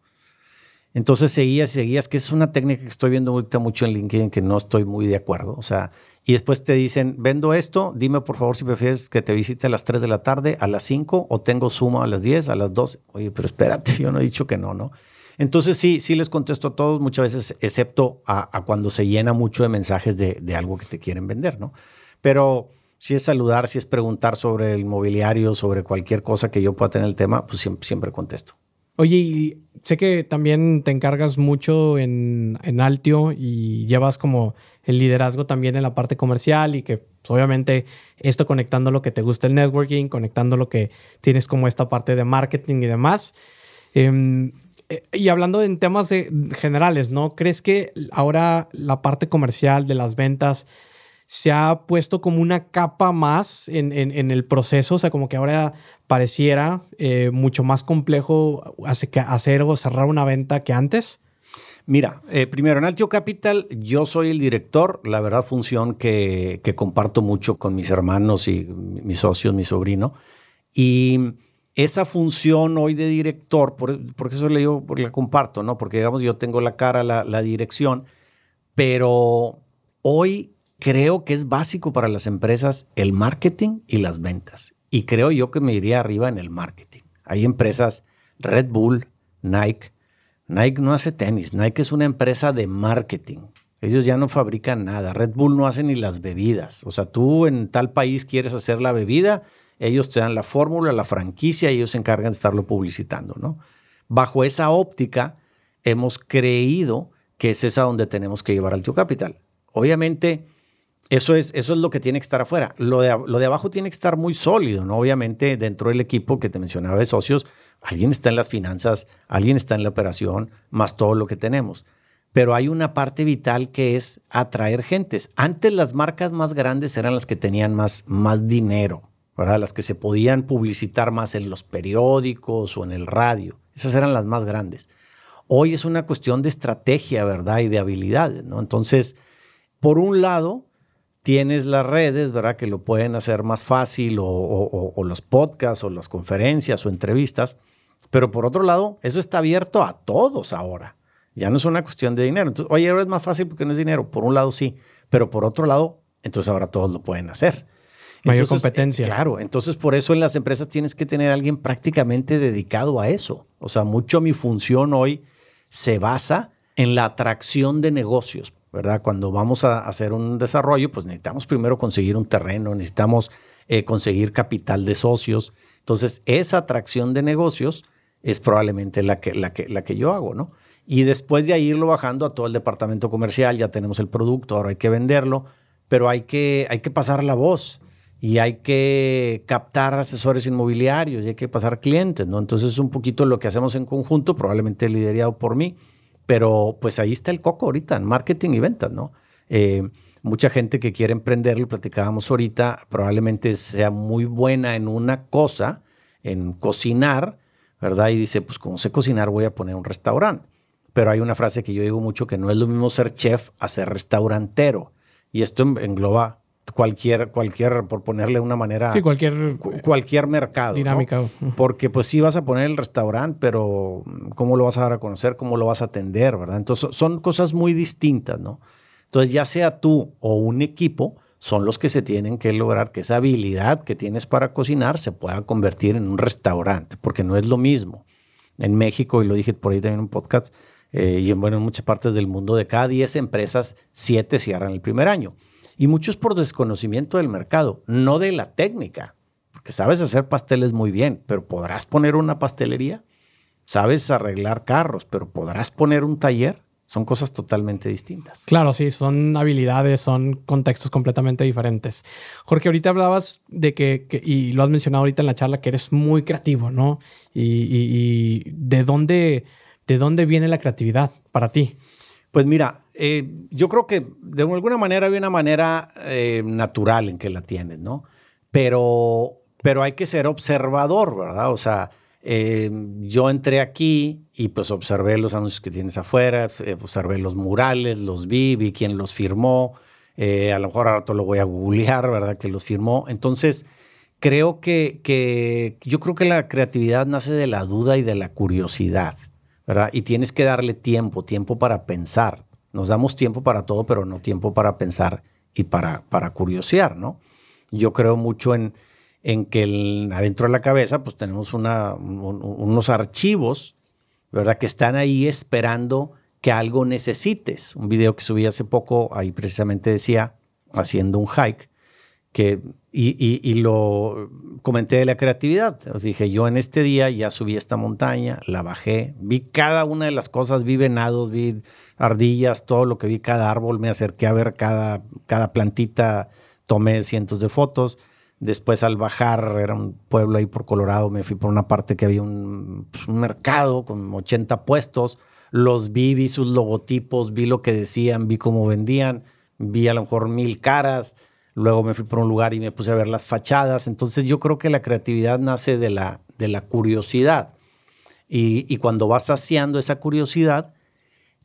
A: Entonces seguías y seguías, que es una técnica que estoy viendo ahorita mucho en LinkedIn que no estoy muy de acuerdo. O sea, y después te dicen, vendo esto, dime por favor si prefieres que te visite a las 3 de la tarde, a las 5 o tengo suma a las 10, a las 2. Oye, pero espérate, yo no he dicho que no, ¿no? Entonces sí, sí les contesto a todos muchas veces, excepto a, cuando se llena mucho de mensajes de, de, algo que te quieren vender, ¿no? Pero si es saludar, si es preguntar sobre el mobiliario, sobre cualquier cosa que yo pueda tener el tema, pues siempre, siempre contesto.
B: Oye, y sé que también te encargas mucho en, en Altio y llevas como el liderazgo también en la parte comercial y que pues, obviamente esto conectando lo que te gusta el networking, conectando lo que tienes como esta parte de marketing y demás. Em, eh, y hablando en temas de, generales, ¿no? ¿Crees que ahora la parte comercial de las ventas se ha puesto como una capa más en, el proceso? O sea, como que ahora pareciera eh, mucho más complejo hacer o cerrar una venta que antes.
A: Mira, eh, primero, en Altio Capital yo soy el director, la verdad función que, comparto mucho con mis hermanos y mis socios, mi sobrino. Y esa función hoy de director, por, porque eso le digo, porque la comparto, ¿no? Porque digamos, yo tengo la cara, la, la dirección, pero hoy creo que es básico para las empresas el marketing y las ventas. Y creo yo que me iría arriba en el marketing. Hay empresas, Red Bull, Nike, Nike no hace tenis, Nike es una empresa de marketing. Ellos ya no fabrican nada. Red Bull no hace ni las bebidas. O sea, tú en tal país quieres hacer la bebida, ellos te dan la fórmula, la franquicia y ellos se encargan de estarlo publicitando, ¿no? Bajo esa óptica, hemos creído que es esa donde tenemos que llevar al Tío Capital. Obviamente, eso es, eso es lo que tiene que estar afuera. Lo de, lo de abajo tiene que estar muy sólido, ¿no? Obviamente, dentro del equipo que te mencionaba de socios, Alguien está en las finanzas, alguien está en la operación, más todo lo que tenemos. Pero hay una parte vital que es atraer gentes. Antes las marcas más grandes eran las que tenían más, más dinero, ¿verdad? Las que se podían publicitar más en los periódicos o en el radio. Esas eran las más grandes. Hoy es una cuestión de estrategia, ¿verdad? Y de habilidades, ¿no? Entonces, por un lado, tienes las redes, ¿verdad? Que lo pueden hacer más fácil o, o los podcasts o las conferencias o entrevistas. Pero por otro lado, eso está abierto a todos ahora. Ya no es una cuestión de dinero. Entonces, oye, ahora es más fácil porque no es dinero. Por un lado sí, pero por otro lado, entonces ahora todos lo pueden hacer.
B: Mayor competencia.
A: claro, entonces por eso en las empresas tienes que tener a alguien prácticamente dedicado a eso. O sea, mucho mi función hoy se basa en la atracción de negocios, ¿verdad? Cuando vamos a hacer un desarrollo, pues necesitamos primero conseguir un terreno, necesitamos eh, conseguir capital de socios. Entonces, esa atracción de negocios es probablemente la que, la que, la que yo hago, ¿no? Y después de ahí irlo bajando a todo el departamento comercial, ya tenemos el producto, ahora hay que venderlo, pero hay que, hay que pasar la voz. y hay que captar asesores inmobiliarios y hay que pasar clientes, ¿no? Entonces es un poquito lo que hacemos en conjunto, probablemente liderado por mí, pero pues ahí está el coco ahorita, en marketing y ventas, ¿no? Eh, mucha gente que quiere emprender, lo platicábamos ahorita, probablemente sea muy buena en una cosa, en cocinar, ¿verdad? Y dice, pues como sé cocinar, voy a poner un restaurante. Pero hay una frase que yo digo mucho que no es lo mismo ser chef a ser restaurantero. Y esto engloba cualquier, cualquier, por ponerle una manera.
B: Sí, cualquier.
A: cualquier mercado.
B: Dinámica.
A: Porque pues sí vas a poner el restaurante, pero ¿cómo lo vas a dar a conocer? ¿Cómo lo vas a atender? ¿Verdad? Entonces son cosas muy distintas, ¿no? Entonces ya sea tú o un equipo, son los que se tienen que lograr que esa habilidad que tienes para cocinar se pueda convertir en un restaurante, porque no es lo mismo. En México, y lo dije por ahí también en un podcast, eh, y en, bueno, en muchas partes del mundo, de cada 10 empresas, 7 cierran el primer año. Y muchos por desconocimiento del mercado, no de la técnica, porque sabes hacer pasteles muy bien, pero ¿podrás poner una pastelería? Sabes arreglar carros, pero ¿podrás poner un taller? Son cosas totalmente distintas.
B: Claro, sí, son habilidades, son contextos completamente diferentes. Jorge, ahorita hablabas de que, y lo has mencionado ahorita en la charla, que eres muy creativo, ¿no? Y, de dónde, de dónde viene la creatividad para ti.
A: Pues mira, eh, yo creo que de alguna manera hay una manera eh, natural en que la tienes, ¿no? Pero, pero hay que ser observador, ¿verdad? O sea, eh, yo entré aquí y pues observé los anuncios que tienes afuera, observé los murales, los vi, vi quién los firmó, a lo mejor ahora lo voy a googlear, ¿verdad? Que los firmó. Entonces, creo que, yo creo que la creatividad nace de la duda y de la curiosidad, ¿verdad? Y tienes que darle tiempo, tiempo para pensar. Nos damos tiempo para todo, pero no tiempo para pensar y para, para curiosear, ¿no? Yo creo mucho en en que adentro de la cabeza pues tenemos unos archivos, ¿verdad? Que están ahí esperando que algo necesites. Un video que subí hace poco, ahí precisamente decía, haciendo un hike, que, y, lo comenté de la creatividad. Os dije, yo en este día ya subí esta montaña, la bajé, vi cada una de las cosas, vi venados, vi ardillas, todo lo que vi, cada árbol, me acerqué a ver cada, cada plantita, tomé cientos de fotos Después al bajar, era un pueblo ahí por Colorado, me fui por una parte que había un, pues, mercado con 80 puestos. Los vi, vi sus logotipos, vi lo que decían, vi cómo vendían, vi a lo mejor mil caras. Luego me fui por un lugar y me puse a ver las fachadas. Entonces yo creo que la creatividad nace de la, de la curiosidad. Y, y cuando vas saciando esa curiosidad,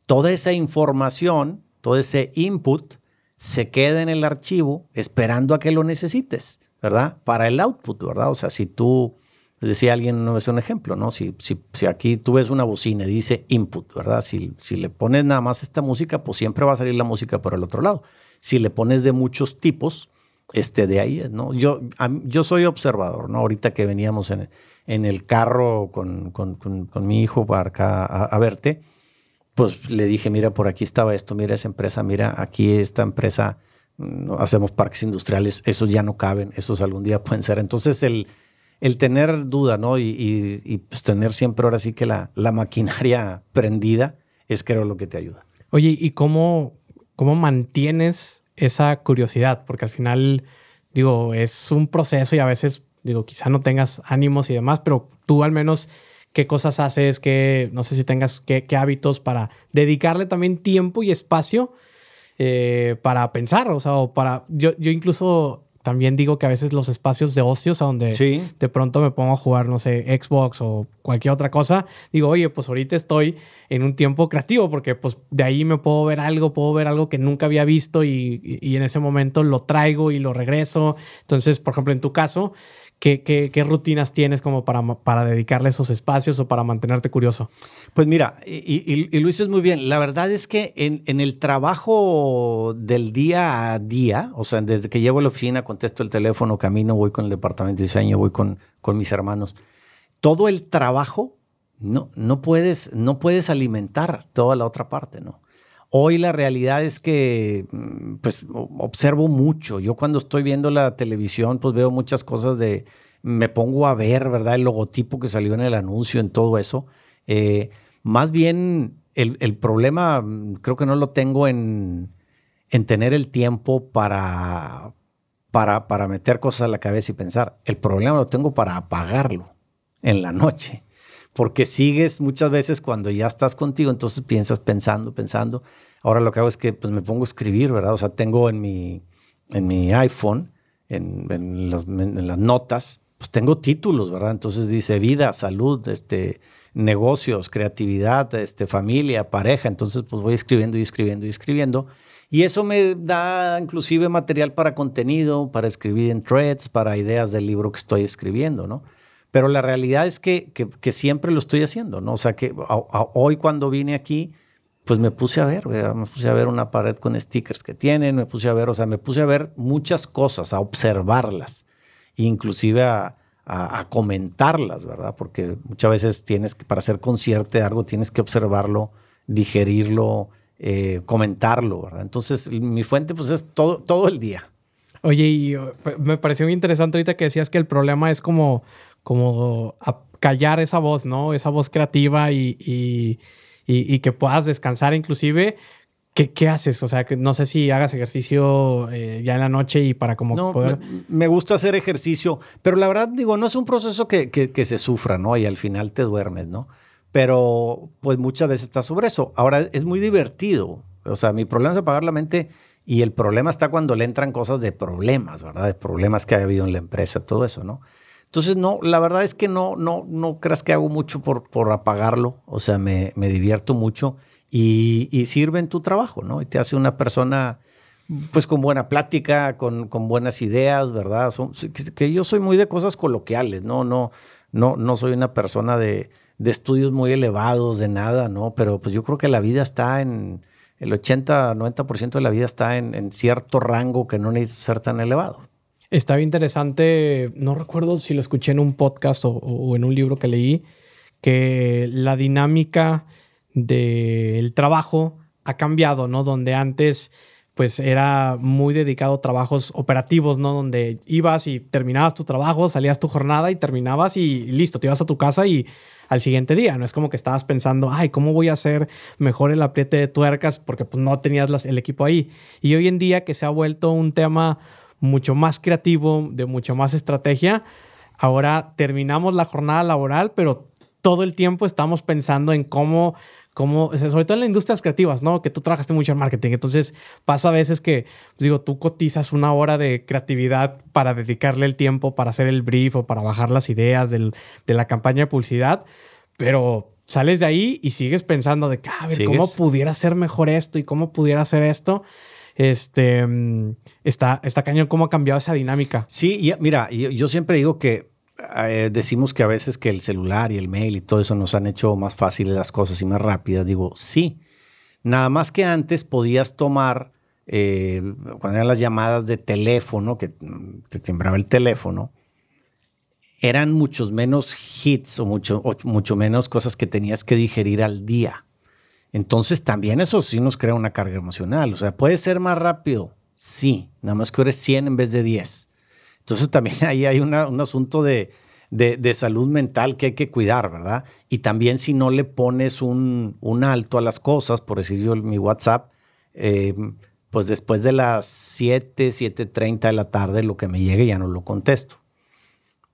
A: toda esa información, todo ese input se queda en el archivo esperando a que lo necesites. ¿verdad? Para el output, ¿verdad? O sea, si tú, decía alguien, no es un ejemplo, ¿no? Si, si, si aquí tú ves una bocina y dice input, ¿verdad? Si, si le pones nada más esta música, pues siempre va a salir la música por el otro lado. Si le pones de muchos tipos, este de ahí ¿no? Yo, yo soy observador, ¿no? Ahorita que veníamos en, en el carro con, con, con, mi hijo para a, verte, pues le dije, mira, por aquí estaba esto, mira esa empresa, mira, aquí esta empresa hacemos parques industriales, esos ya no caben, esos algún día pueden ser. Entonces, el, el tener duda, ¿no? Y, pues tener siempre ahora sí que la, la, maquinaria prendida es creo lo que te ayuda.
B: Oye, ¿y cómo, cómo mantienes esa curiosidad? Porque al final, digo, es un proceso y a veces, digo, quizá no tengas ánimos y demás, pero tú al menos qué cosas haces, qué, no sé si tengas qué, hábitos para dedicarle también tiempo y espacio eh, para pensar, o sea, o para... Yo, yo incluso también digo que a veces los espacios de ocios a donde de pronto me pongo a jugar, no sé, Xbox o cualquier otra cosa, digo, oye, pues ahorita estoy en un tiempo creativo porque pues de ahí me puedo ver algo, puedo ver algo que nunca había visto y, y en ese momento lo traigo y lo regreso. Entonces, por ejemplo, en tu caso, ¿Qué, rutinas tienes como para, para dedicarle esos espacios o para mantenerte curioso?
A: Pues mira, y, y, lo dices muy bien. La verdad es que en, en, el trabajo del día a día, o sea, desde que llego a la oficina, contesto el teléfono, camino, voy con el departamento de diseño, voy con, con mis hermanos, todo el trabajo no, no, puedes, no puedes alimentar toda la otra parte, ¿no? Hoy la realidad es que mm, pues observo mucho. Yo cuando estoy viendo la televisión pues veo muchas cosas de, me pongo a ver, ¿verdad? El logotipo que salió en el anuncio, en todo eso. Eh, más bien el, problema mm, creo que no lo tengo en, en tener el tiempo para, para, para meter cosas a la cabeza y pensar. El problema lo tengo para apagarlo en la noche. Porque sigues muchas veces cuando ya estás contigo, entonces piensas pensando, pensando. Ahora lo que hago es que pues, me pongo a escribir, ¿verdad? O sea, tengo en mi, en mi iPhone, en, en, las notas, pues tengo títulos, ¿verdad? Entonces dice vida, salud, este, negocios, creatividad, este, familia, pareja. Entonces, pues voy escribiendo y escribiendo y escribiendo. Y eso me da inclusive material para contenido, para escribir en threads, para ideas del libro que estoy escribiendo, ¿no? Pero la realidad es que, que, siempre lo estoy haciendo, ¿no? O sea, que hoy cuando vine aquí, pues me puse a ver, me puse a ver una pared con stickers que tienen, me puse a ver, o sea, me puse a ver muchas cosas, a observarlas, inclusive a, a, comentarlas, ¿verdad? Porque muchas veces tienes que, para ser consciente de algo, tienes que observarlo, digerirlo, eh, comentarlo, ¿verdad? Entonces, mi fuente, pues es todo, todo el día.
B: Oye, y uh, me pareció muy interesante ahorita que decías que el problema es como, como callar esa voz, ¿no? Esa voz creativa y, y, y, y que puedas descansar inclusive ¿Qué, haces? O sea, que no sé si hagas ejercicio eh, ya en la noche y para como
A: no, poder... Me, gusta hacer ejercicio, pero la verdad digo, no es un proceso que, que, se sufra, ¿no? Y al final te duermes, ¿no? Pero pues muchas veces estás sobre eso. Ahora es muy divertido. O sea, mi problema es apagar la mente y el problema está cuando le entran cosas de problemas, ¿verdad? De problemas que ha habido en la empresa, todo eso, ¿no? Entonces, no, la verdad es que no, no, no creas que hago mucho por, por apagarlo. O sea, me, me divierto mucho y, sirve en tu trabajo, ¿no? Y te hace una persona, pues con buena plática, con, con buenas ideas, ¿verdad? que, yo soy muy de cosas coloquiales, ¿no? No, no, no soy una persona de, de estudios muy elevados, de nada, ¿no? Pero pues yo creo que la vida está en, el 80, 90% de la vida está en, en, cierto rango que no necesita ser tan elevado.
B: Está bien interesante, no recuerdo si lo escuché en un podcast o, en un libro que leí, que la dinámica del trabajo ha cambiado, ¿no? Donde antes pues era muy dedicado a trabajos operativos, ¿no? Donde ibas y terminabas tu trabajo, salías tu jornada y terminabas y listo, te ibas a tu casa y al siguiente día. No es como que estabas pensando, ay, ¿cómo voy a hacer mejor el apriete de tuercas? Porque pues no tenías el equipo ahí. Y hoy en día que se ha vuelto un tema mucho más creativo, de mucho más estrategia, ahora terminamos la jornada laboral, pero todo el tiempo estamos pensando en cómo como, sobre todo en las industrias creativas, ¿no? Que tú trabajaste mucho en marketing. Entonces pasa a veces que, pues, digo, tú cotizas una hora de creatividad para dedicarle el tiempo para hacer el brief o para bajar las ideas de la campaña de publicidad, pero sales de ahí y sigues pensando de, ah, a ver, ¿cómo pudiera ser mejor esto y cómo pudiera ser esto? Este, está, está cañón cómo ha cambiado esa dinámica.
A: Sí, mira, yo siempre digo que eh, decimos que a veces que el celular y el mail y todo eso nos han hecho más fáciles las cosas y más rápidas. Digo, sí. Nada más que antes podías tomar, eh, cuando eran las llamadas de teléfono, que te timbraba el teléfono, eran muchos menos hits o mucho, mucho menos cosas que tenías que digerir al día. Entonces también eso sí nos crea una carga emocional. O sea, puede ser más rápido, sí, nada más que eres 100 en vez de 10. Entonces también ahí hay un asunto de, salud mental que hay que cuidar, ¿verdad? Y también si no le pones un, alto a las cosas, por decir yo mi WhatsApp, eh, pues después de las 7, 7.30 de la tarde, lo que me llegue ya no lo contesto.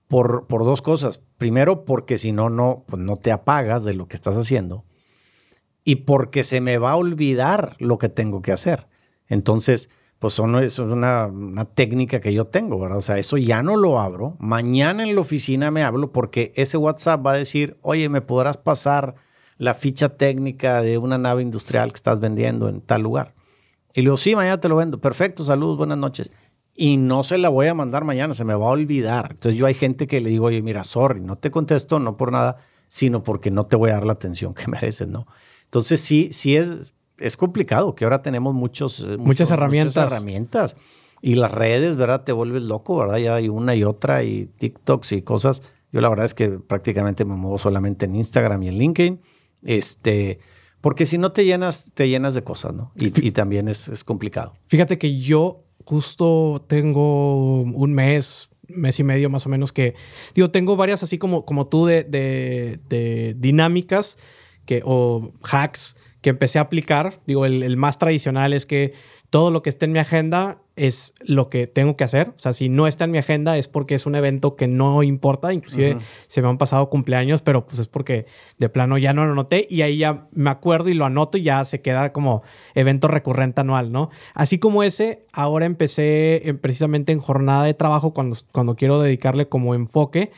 A: Por, por dos cosas. Primero, porque si no, no, pues no te apagas de lo que estás haciendo. Y porque se me va a olvidar lo que tengo que hacer. Entonces, pues son, es una, técnica que yo tengo, ¿verdad? O sea, eso ya no lo abro. Mañana en la oficina me hablo porque ese WhatsApp va a decir, oye, ¿me podrás pasar la ficha técnica de una nave industrial que estás vendiendo en tal lugar? Y le digo, sí, mañana te lo vendo. Perfecto, saludos, buenas noches. Y no se la voy a mandar mañana, se me va a olvidar. Entonces yo hay gente que le digo, oye, mira, sorry, no te contesto, no por nada, sino porque no te voy a dar la atención que mereces, ¿no? Entonces sí, sí es, es complicado, que ahora tenemos muchos,
B: eh, muchas herramientas.
A: Muchas herramientas. Y las redes, ¿verdad? Te vuelves loco, ¿verdad? Ya hay una y otra y TikToks y cosas. Yo la verdad es que prácticamente me muevo solamente en Instagram y en LinkedIn. Este, porque si no te llenas, te llenas de cosas, ¿no? Y, también es, es, complicado.
B: Fíjate que yo justo tengo un mes, mes y medio más o menos que, digo, tengo varias así como, como tú de, de, de dinámicas que, o hacks que empecé a aplicar, digo, el, más tradicional es que todo lo que esté en mi agenda es lo que tengo que hacer. O sea, si no está en mi agenda es porque es un evento que no importa. Inclusive se me han pasado cumpleaños, pero pues es porque de plano ya no lo noté y ahí ya me acuerdo y lo anoto y ya se queda como evento recurrente anual, ¿no? Así como ese, ahora empecé precisamente en jornada de trabajo cuando, cuando quiero dedicarle como enfoque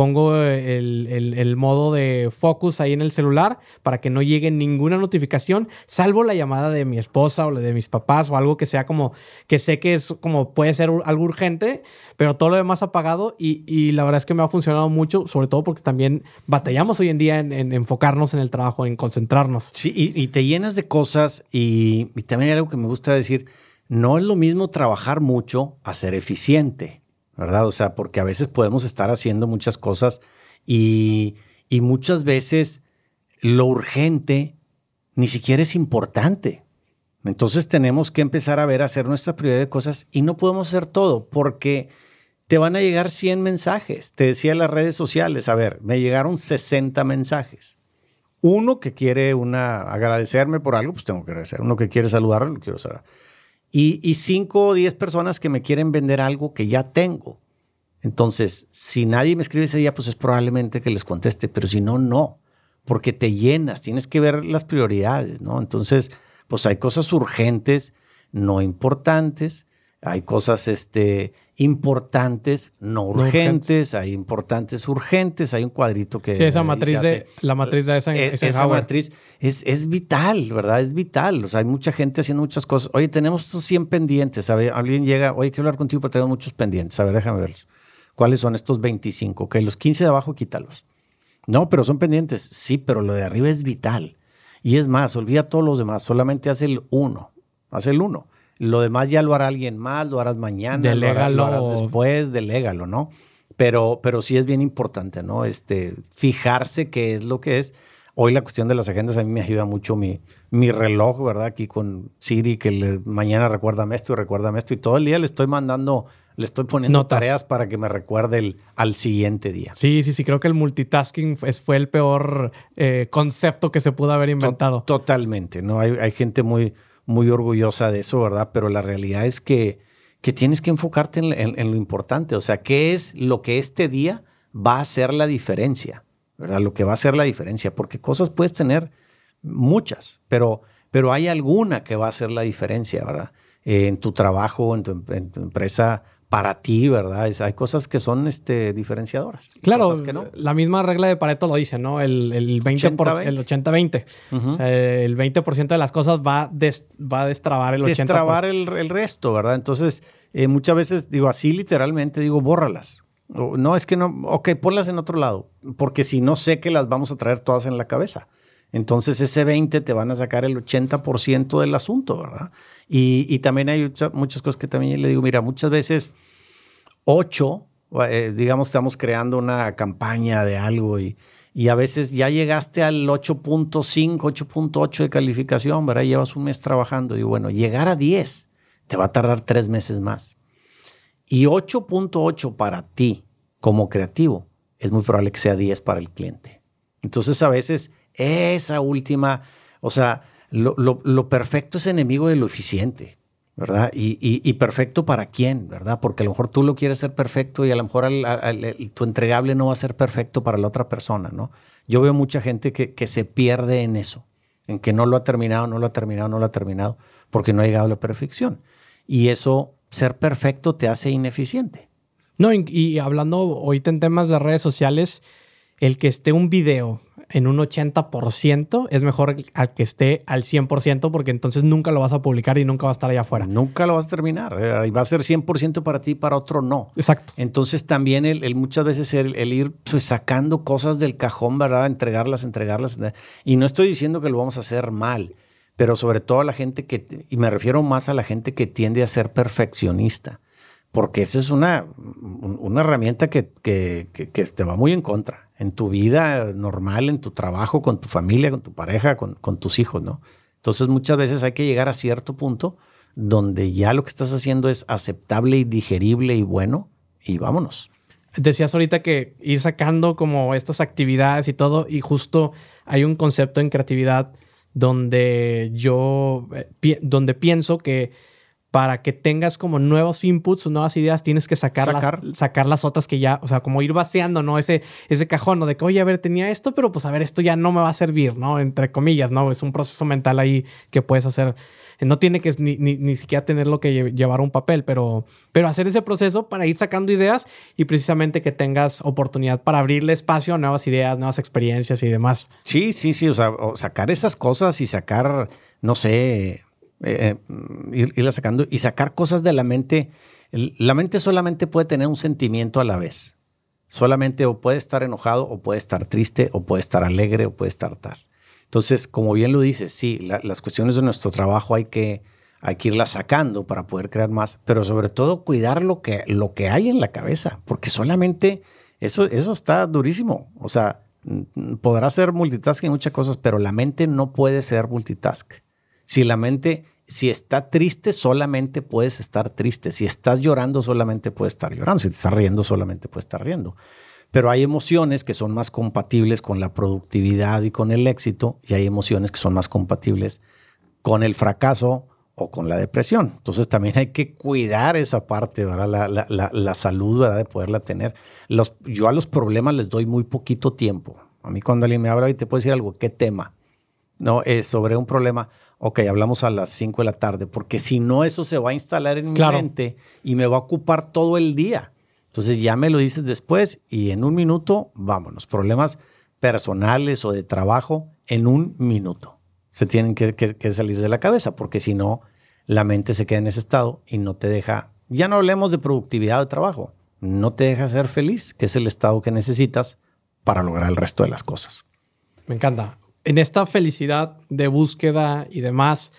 B: pongo el, modo de focus ahí en el celular para que no llegue ninguna notificación, salvo la llamada de mi esposa o de mis papás o algo que sea como, que sé que es como puede ser algo urgente, pero todo lo demás apagado y, la verdad es que me ha funcionado mucho, sobre todo porque también batallamos hoy en día en, enfocarnos en el trabajo, en concentrarnos.
A: Sí, y, te llenas de cosas y, y también hay algo que me gusta decir, no es lo mismo trabajar mucho a ser eficiente. ¿Verdad? O sea, porque a veces podemos estar haciendo muchas cosas y, muchas veces lo urgente ni siquiera es importante. Entonces tenemos que empezar a ver, a hacer nuestra prioridad de cosas y no podemos hacer todo porque te van a llegar 100 mensajes. Te decía en las redes sociales, a ver, me llegaron 60 mensajes. Uno que quiere una, agradecerme por algo, pues tengo que agradecer. Uno que quiere saludarlo, lo quiero saludar y, cinco o diez personas que me quieren vender algo que ya tengo. Entonces, si nadie me escribe ese día, pues es probablemente que les conteste, pero si no, no, porque te llenas, tienes que ver las prioridades, ¿no? Entonces, pues hay cosas urgentes, no importantes, hay cosas este, importantes, no urgentes, hay importantes urgentes, hay un cuadrito que...
B: Sí, esa matriz de, la matriz de esa,
A: e, esa matriz es, es, vital, ¿verdad? Es vital. O sea, hay mucha gente haciendo muchas cosas. Oye, tenemos estos 100 pendientes. ¿sabe? Alguien llega, oye, quiero hablar contigo, pero tenemos muchos pendientes. A ver, déjame verlos. ¿Cuáles son estos 25? Ok, los 15 de abajo, quítalos. No, pero son pendientes. Sí, pero lo de arriba es vital. Y es más, olvida todos los demás. Solamente haz el uno. Haz el uno. Lo demás ya lo hará alguien más, lo harás mañana,
B: delégalo.
A: Lo, harás, después, delégalo, ¿no? Pero, pero sí es bien importante, ¿no? Este, fijarse qué es lo que es. Hoy la cuestión de las agendas a mí me ayuda mucho mi, mi reloj, ¿verdad? Aquí con Siri, que le, mañana recuérdame esto y recuérdame esto. Y todo el día le estoy mandando, le estoy poniendo tareas para que me recuerde el, al siguiente día.
B: Sí, sí, sí. Creo que el multitasking fue el peor eh, concepto que se pudo haber inventado.
A: Totalmente, ¿no? Hay, hay gente muy muy orgullosa de eso, ¿verdad? Pero la realidad es que, que tienes que enfocarte en, lo importante, o sea, ¿qué es lo que este día va a hacer la diferencia? ¿Verdad? Lo que va a hacer la diferencia, porque cosas puedes tener muchas, pero, pero hay alguna que va a hacer la diferencia, ¿verdad? en tu trabajo, en tu, en tu empresa, para ti, ¿verdad? hay cosas que son este, diferenciadoras.
B: Claro, la misma regla de Pareto lo dice, ¿no? El, el 20%, el 80-20. el 20% de las cosas va, va a destrabar el 80%.
A: Destrabar el, el resto, ¿verdad? Entonces, eh, muchas veces digo así literalmente, digo, bórralas. No, es que no, ok, ponlas en otro lado, porque si no sé que las vamos a traer todas en la cabeza. Entonces ese 20 te van a sacar el 80% del asunto, ¿verdad? Y, también hay muchas cosas que también le digo, mira, muchas veces 8, eh, digamos, estamos creando una campaña de algo y, y a veces ya llegaste al 8.5, 8.8 de calificación, ¿verdad? Llevas un mes trabajando y bueno, llegar a 10 te va a tardar tres meses más. Y 8.8 para ti como creativo es muy probable que sea 10 para el cliente. Entonces a veces esa última, o sea, lo, perfecto es enemigo de lo eficiente, ¿verdad? Y, perfecto para quién, ¿verdad? Porque a lo mejor tú lo quieres ser perfecto y a lo mejor tu entregable no va a ser perfecto para la otra persona, ¿no? Yo veo mucha gente que, se pierde en eso, en que no lo ha terminado, no lo ha terminado, no lo ha terminado, porque no ha llegado a la perfección. Y eso, ser perfecto te hace ineficiente.
B: No, y hablando ahorita en temas de redes sociales, el que esté un video en un 80% es mejor al que esté al 100% porque entonces nunca lo vas a publicar y nunca va a estar allá afuera.
A: Nunca lo vas a terminar. Eh, va a ser 100% para ti y para otro no.
B: Exacto.
A: Entonces también el, muchas veces el, ir pues, sacando cosas del cajón, ¿verdad? Entregarlas, entregarlas. Y no estoy diciendo que lo vamos a hacer mal, pero sobre todo a la gente que, y me refiero más a la gente que tiende a ser perfeccionista porque esa es una, una herramienta que, que, que, te va muy en contra en tu vida normal, en tu trabajo, con tu familia, con tu pareja, con, con, tus hijos, ¿no? Entonces muchas veces hay que llegar a cierto punto donde ya lo que estás haciendo es aceptable y digerible y bueno y vámonos.
B: Decías ahorita que ir sacando como estas actividades y todo y justo hay un concepto en creatividad donde yo, eh, donde pienso que para que tengas como nuevos inputs o nuevas ideas, tienes que sacar,
A: Sacar.
B: Las, sacar las otras que ya, o sea, como ir vaciando, ¿no? Ese, ese cajón, ¿no? De que, oye, a ver, tenía esto, pero pues a ver, esto ya no me va a servir, ¿no? Entre comillas, ¿no? Es un proceso mental ahí que puedes hacer. No tiene que ni, ni, ni siquiera tenerlo que lle- llevar a un papel, pero, pero hacer ese proceso para ir sacando ideas y precisamente que tengas oportunidad para abrirle espacio a nuevas ideas, nuevas experiencias y demás.
A: Sí, sí, sí. O sea, sacar esas cosas y sacar, no sé, eh, eh, ir, irlas sacando y sacar cosas de la mente. La mente solamente puede tener un sentimiento a la vez. Solamente o puede estar enojado, o puede estar triste, o puede estar alegre, o puede estar tal. Entonces, como bien lo dices, sí, la- las cuestiones de nuestro trabajo hay que, hay que irlas sacando para poder crear más, pero sobre todo cuidar lo que, lo que hay en la cabeza, porque solamente eso, eso está durísimo. O sea, mm, podrá ser multitasking en muchas cosas, pero la mente no puede ser multitask. Si la mente, si está triste, solamente puedes estar triste. Si estás llorando, solamente puedes estar llorando. Si te estás riendo, solamente puedes estar riendo. Pero hay emociones que son más compatibles con la productividad y con el éxito, y hay emociones que son más compatibles con el fracaso o con la depresión. Entonces también hay que cuidar esa parte, ¿verdad? La, salud, ¿verdad? De poderla tener. Yo a los problemas les doy muy poquito tiempo. A mí cuando alguien me habla y te puedo decir algo, ¿qué tema? No, es sobre un problema. Ok, hablamos a las 5 de la tarde, porque si no, eso se va a instalar en mi mente y me va a ocupar todo el día. Entonces ya me lo dices después y en un minuto, vámonos. Problemas personales o de trabajo, en un minuto. Se tienen que, que- que salir de la cabeza, porque si no, la mente se queda en ese estado y no te deja, ya no hablemos de productividad de trabajo, no te deja ser feliz, que es el estado que necesitas para lograr el resto de las cosas.
B: Me encanta. En esta felicidad de búsqueda y demás,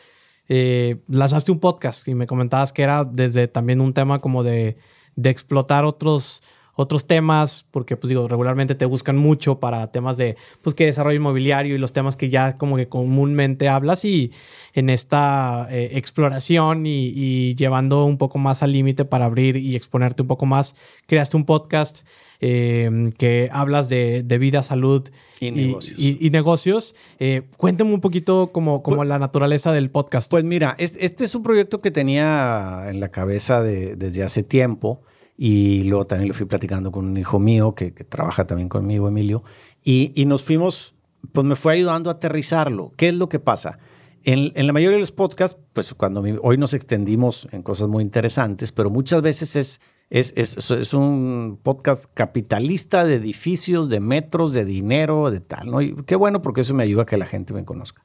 B: eh, lanzaste un podcast y me comentabas que era desde también un tema como de, de explotar otros, otros temas, porque pues digo, regularmente te buscan mucho para temas de, pues que desarrollo inmobiliario y los temas que ya como que comúnmente hablas y en esta eh, exploración y, y llevando un poco más al límite para abrir y exponerte un poco más, creaste un podcast eh, que hablas de, de vida, salud
A: Y negocios.
B: y- y negocios. Eh, cuéntame un poquito como, como la naturaleza del podcast.
A: Pues mira, es- este es un proyecto que tenía en la cabeza de- desde hace tiempo y luego también lo fui platicando con un hijo mío que, que trabaja también conmigo, Emilio, y, y nos fuimos, pues me fue ayudando a aterrizarlo. ¿Qué es lo que pasa? En, en la mayoría de los podcasts, pues cuando mi- hoy nos extendimos en cosas muy interesantes, pero muchas veces es, es, es, es un podcast capitalista de edificios, de metros, de dinero, de tal, ¿no? Y qué bueno porque eso me ayuda a que la gente me conozca.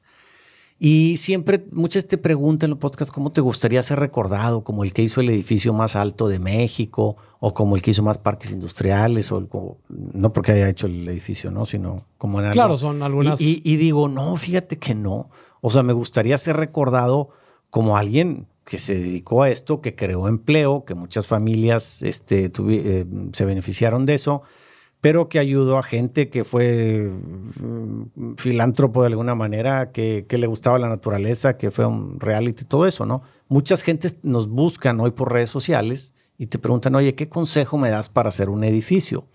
A: Y siempre, muchas te preguntan en los podcasts cómo te gustaría ser recordado, como el que hizo el edificio más alto de México, o como el que hizo más parques industriales, o el como- no porque haya hecho el edificio, ¿no? Sino como en algo.
B: Claro, son algunas-
A: Y, y- y digo, no, fíjate que no. O sea, me gustaría ser recordado como alguien que se dedicó a esto, que creó empleo, que muchas familias este, tuvi- eh, se beneficiaron de eso, pero que ayudó a gente que fue mm, filántropo de alguna manera, que, le gustaba la naturaleza, que fue un reality, todo eso, ¿no? Muchas gentes nos buscan hoy por redes sociales y te preguntan, oye, ¿qué consejo me das para hacer un edificio?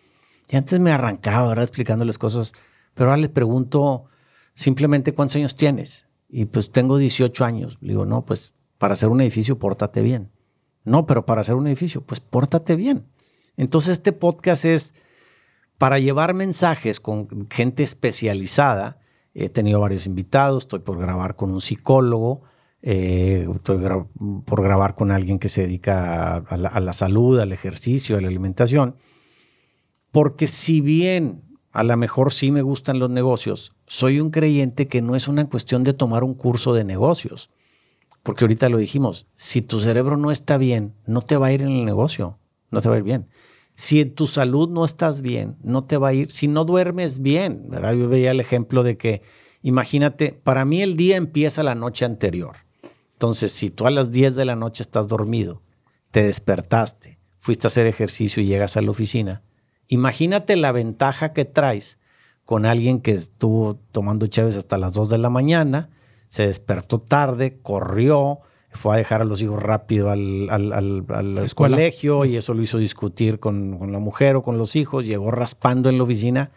A: Y antes me arrancaba, ¿verdad? Explicándoles cosas, pero ahora les pregunto simplemente cuántos años tienes. Y pues tengo 18 años. Le digo, no, pues para hacer un edificio, pórtate bien. No, pero para hacer un edificio, pues pórtate bien. Entonces este podcast es para llevar mensajes con gente especializada. He tenido varios invitados, estoy por grabar con un psicólogo, eh, estoy por grabar con alguien que se dedica a, a la, a la salud, al ejercicio, a la alimentación. Porque si bien a lo mejor sí me gustan los negocios, soy un creyente que no es una cuestión de tomar un curso de negocios. Porque ahorita lo dijimos, si tu cerebro no está bien, no te va a ir en el negocio, no te va a ir bien. Si en tu salud no estás bien, no te va a ir. Si no duermes bien, ¿verdad? Yo veía el ejemplo de que, imagínate, para mí el día empieza la noche anterior. Entonces, si tú a las 10 de la noche estás dormido, te despertaste, fuiste a hacer ejercicio y llegas a la oficina, imagínate la ventaja que traes con alguien que estuvo tomando chaves hasta las 2 de la mañana, se despertó tarde, corrió, fue a dejar a los hijos rápido al, al- al- al colegio y eso lo hizo discutir con, con la mujer o con los hijos, llegó raspando en la oficina,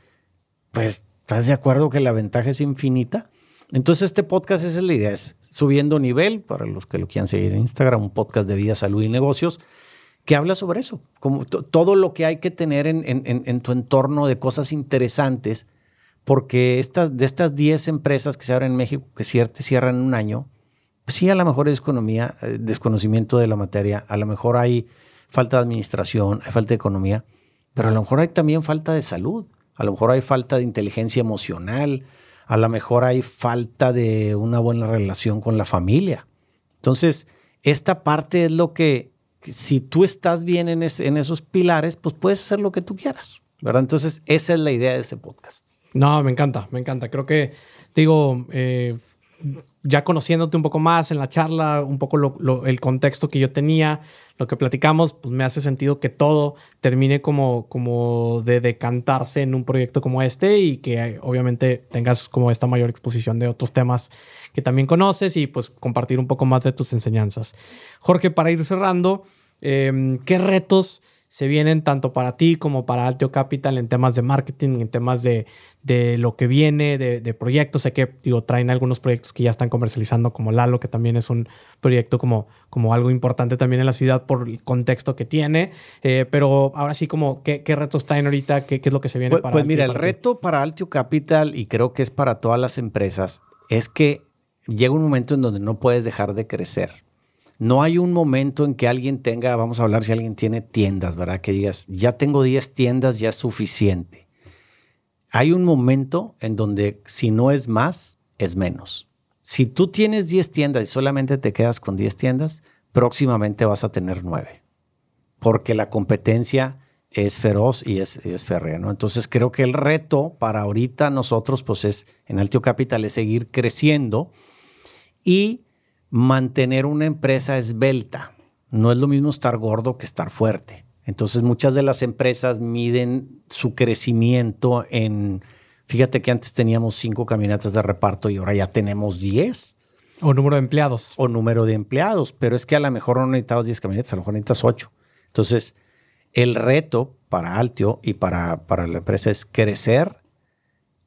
A: pues ¿estás de acuerdo que la ventaja es infinita? Entonces este podcast esa es la idea, es Subiendo Nivel, para los que lo quieran seguir en Instagram, un podcast de vida, salud y negocios, que habla sobre eso, como todo lo que hay que tener en, en, tu entorno de cosas interesantes, porque estas, de estas 10 empresas que se abren en México, que cierran en un año, sí, a lo mejor es economía, eh, desconocimiento de la materia, a lo mejor hay falta de administración, hay falta de economía, pero a lo mejor hay también falta de salud, a lo mejor hay falta de inteligencia emocional, a lo mejor hay falta de una buena relación con la familia. Entonces, esta parte es lo que, si tú estás bien en, esos pilares, pues puedes hacer lo que tú quieras, ¿verdad? Entonces, esa es la idea de este podcast.
B: No, me encanta, me encanta. Creo que, digo, eh, ya conociéndote un poco más en la charla, un poco el contexto que yo tenía, lo que platicamos, pues me hace sentido que todo termine como, como de decantarse en un proyecto como este y que obviamente tengas como esta mayor exposición de otros temas que también conoces y pues compartir un poco más de tus enseñanzas. Jorge, para ir cerrando, em, ¿qué retos se vienen tanto para ti como para Alteo Capital en temas de marketing, en temas de, lo que viene, de, proyectos. Sé que digo, traen algunos proyectos que ya están comercializando, como Lalo, que también es un proyecto como, como algo importante también en la ciudad por el contexto que tiene. Eh, pero ahora sí, como, ¿qué, retos traen ahorita? ¿Qué, es lo que se viene
A: pues,
B: para
A: Pues mira, el reto para Altio Capital, y creo que es para todas las empresas, es que llega un momento en donde no puedes dejar de crecer. No hay un momento en que alguien tenga, vamos a hablar si alguien tiene tiendas, ¿verdad? Que digas, ya tengo 10 tiendas, ya es suficiente. Hay un momento en donde si no es más, es menos. Si tú tienes 10 tiendas y solamente te quedas con 10 tiendas, próximamente vas a tener 9. Porque la competencia es feroz y es, es férrea, ¿no? Entonces creo que el reto para ahorita nosotros, pues es en Altio Capital, es seguir creciendo y mantener una empresa esbelta. No es lo mismo estar gordo que estar fuerte. Entonces muchas de las empresas miden su crecimiento en, fíjate que antes teníamos cinco caminatas de reparto y ahora ya tenemos diez.
B: O número de empleados.
A: O número de empleados, pero es que a lo mejor no necesitabas diez camionetas, a lo mejor necesitas ocho. Entonces, el reto para Altio y para, para la empresa es crecer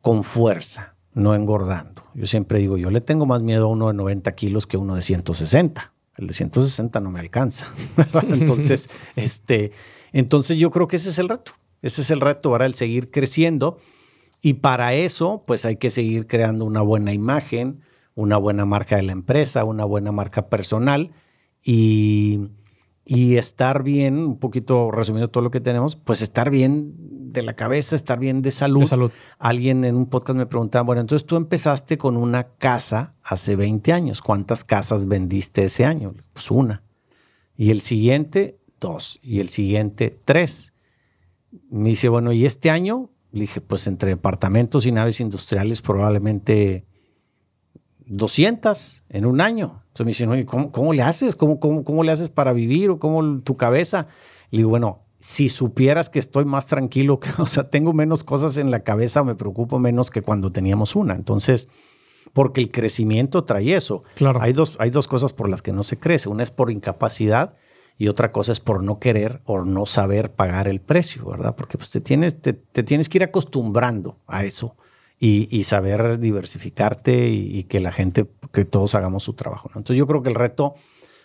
A: con fuerza no engordando. Yo siempre digo, yo le tengo más miedo a uno de 90 kilos que a uno de 160. El de 160 no me alcanza. entonces, este, entonces yo creo que ese es el reto. Ese es el reto ahora, el seguir creciendo. Y para eso, pues hay que seguir creando una buena imagen, una buena marca de la empresa, una buena marca personal y, y estar bien, un poquito resumiendo todo lo que tenemos, pues estar bien de la cabeza, estar bien de salud.
B: salud.
A: Alguien en un podcast me preguntaba, bueno, entonces tú empezaste con una casa hace 20 años. ¿Cuántas casas vendiste ese año? Pues una. Y el siguiente, dos. Y el siguiente, tres. Me dice, bueno, ¿y este año? Le dije, pues entre departamentos y naves industriales probablemente 200 en un año. Entonces me dicen, ¿cómo, cómo le haces? ¿Cómo, cómo, cómo le haces para vivir? ¿O cómo tu cabeza? Le digo, bueno, si supieras que estoy más tranquilo, que, o sea, tengo menos cosas en la cabeza, me preocupo menos que cuando teníamos una. Entonces, porque el crecimiento trae eso.
B: Claro.
A: Hay dos, hay dos cosas por las que no se crece. Una es por incapacidad y otra cosa es por no querer o no saber pagar el precio, ¿verdad? Porque pues, te, tienes, te, tienes que ir acostumbrando a eso y, saber diversificarte y, que la gente, que todos hagamos su trabajo. Entonces yo creo que el reto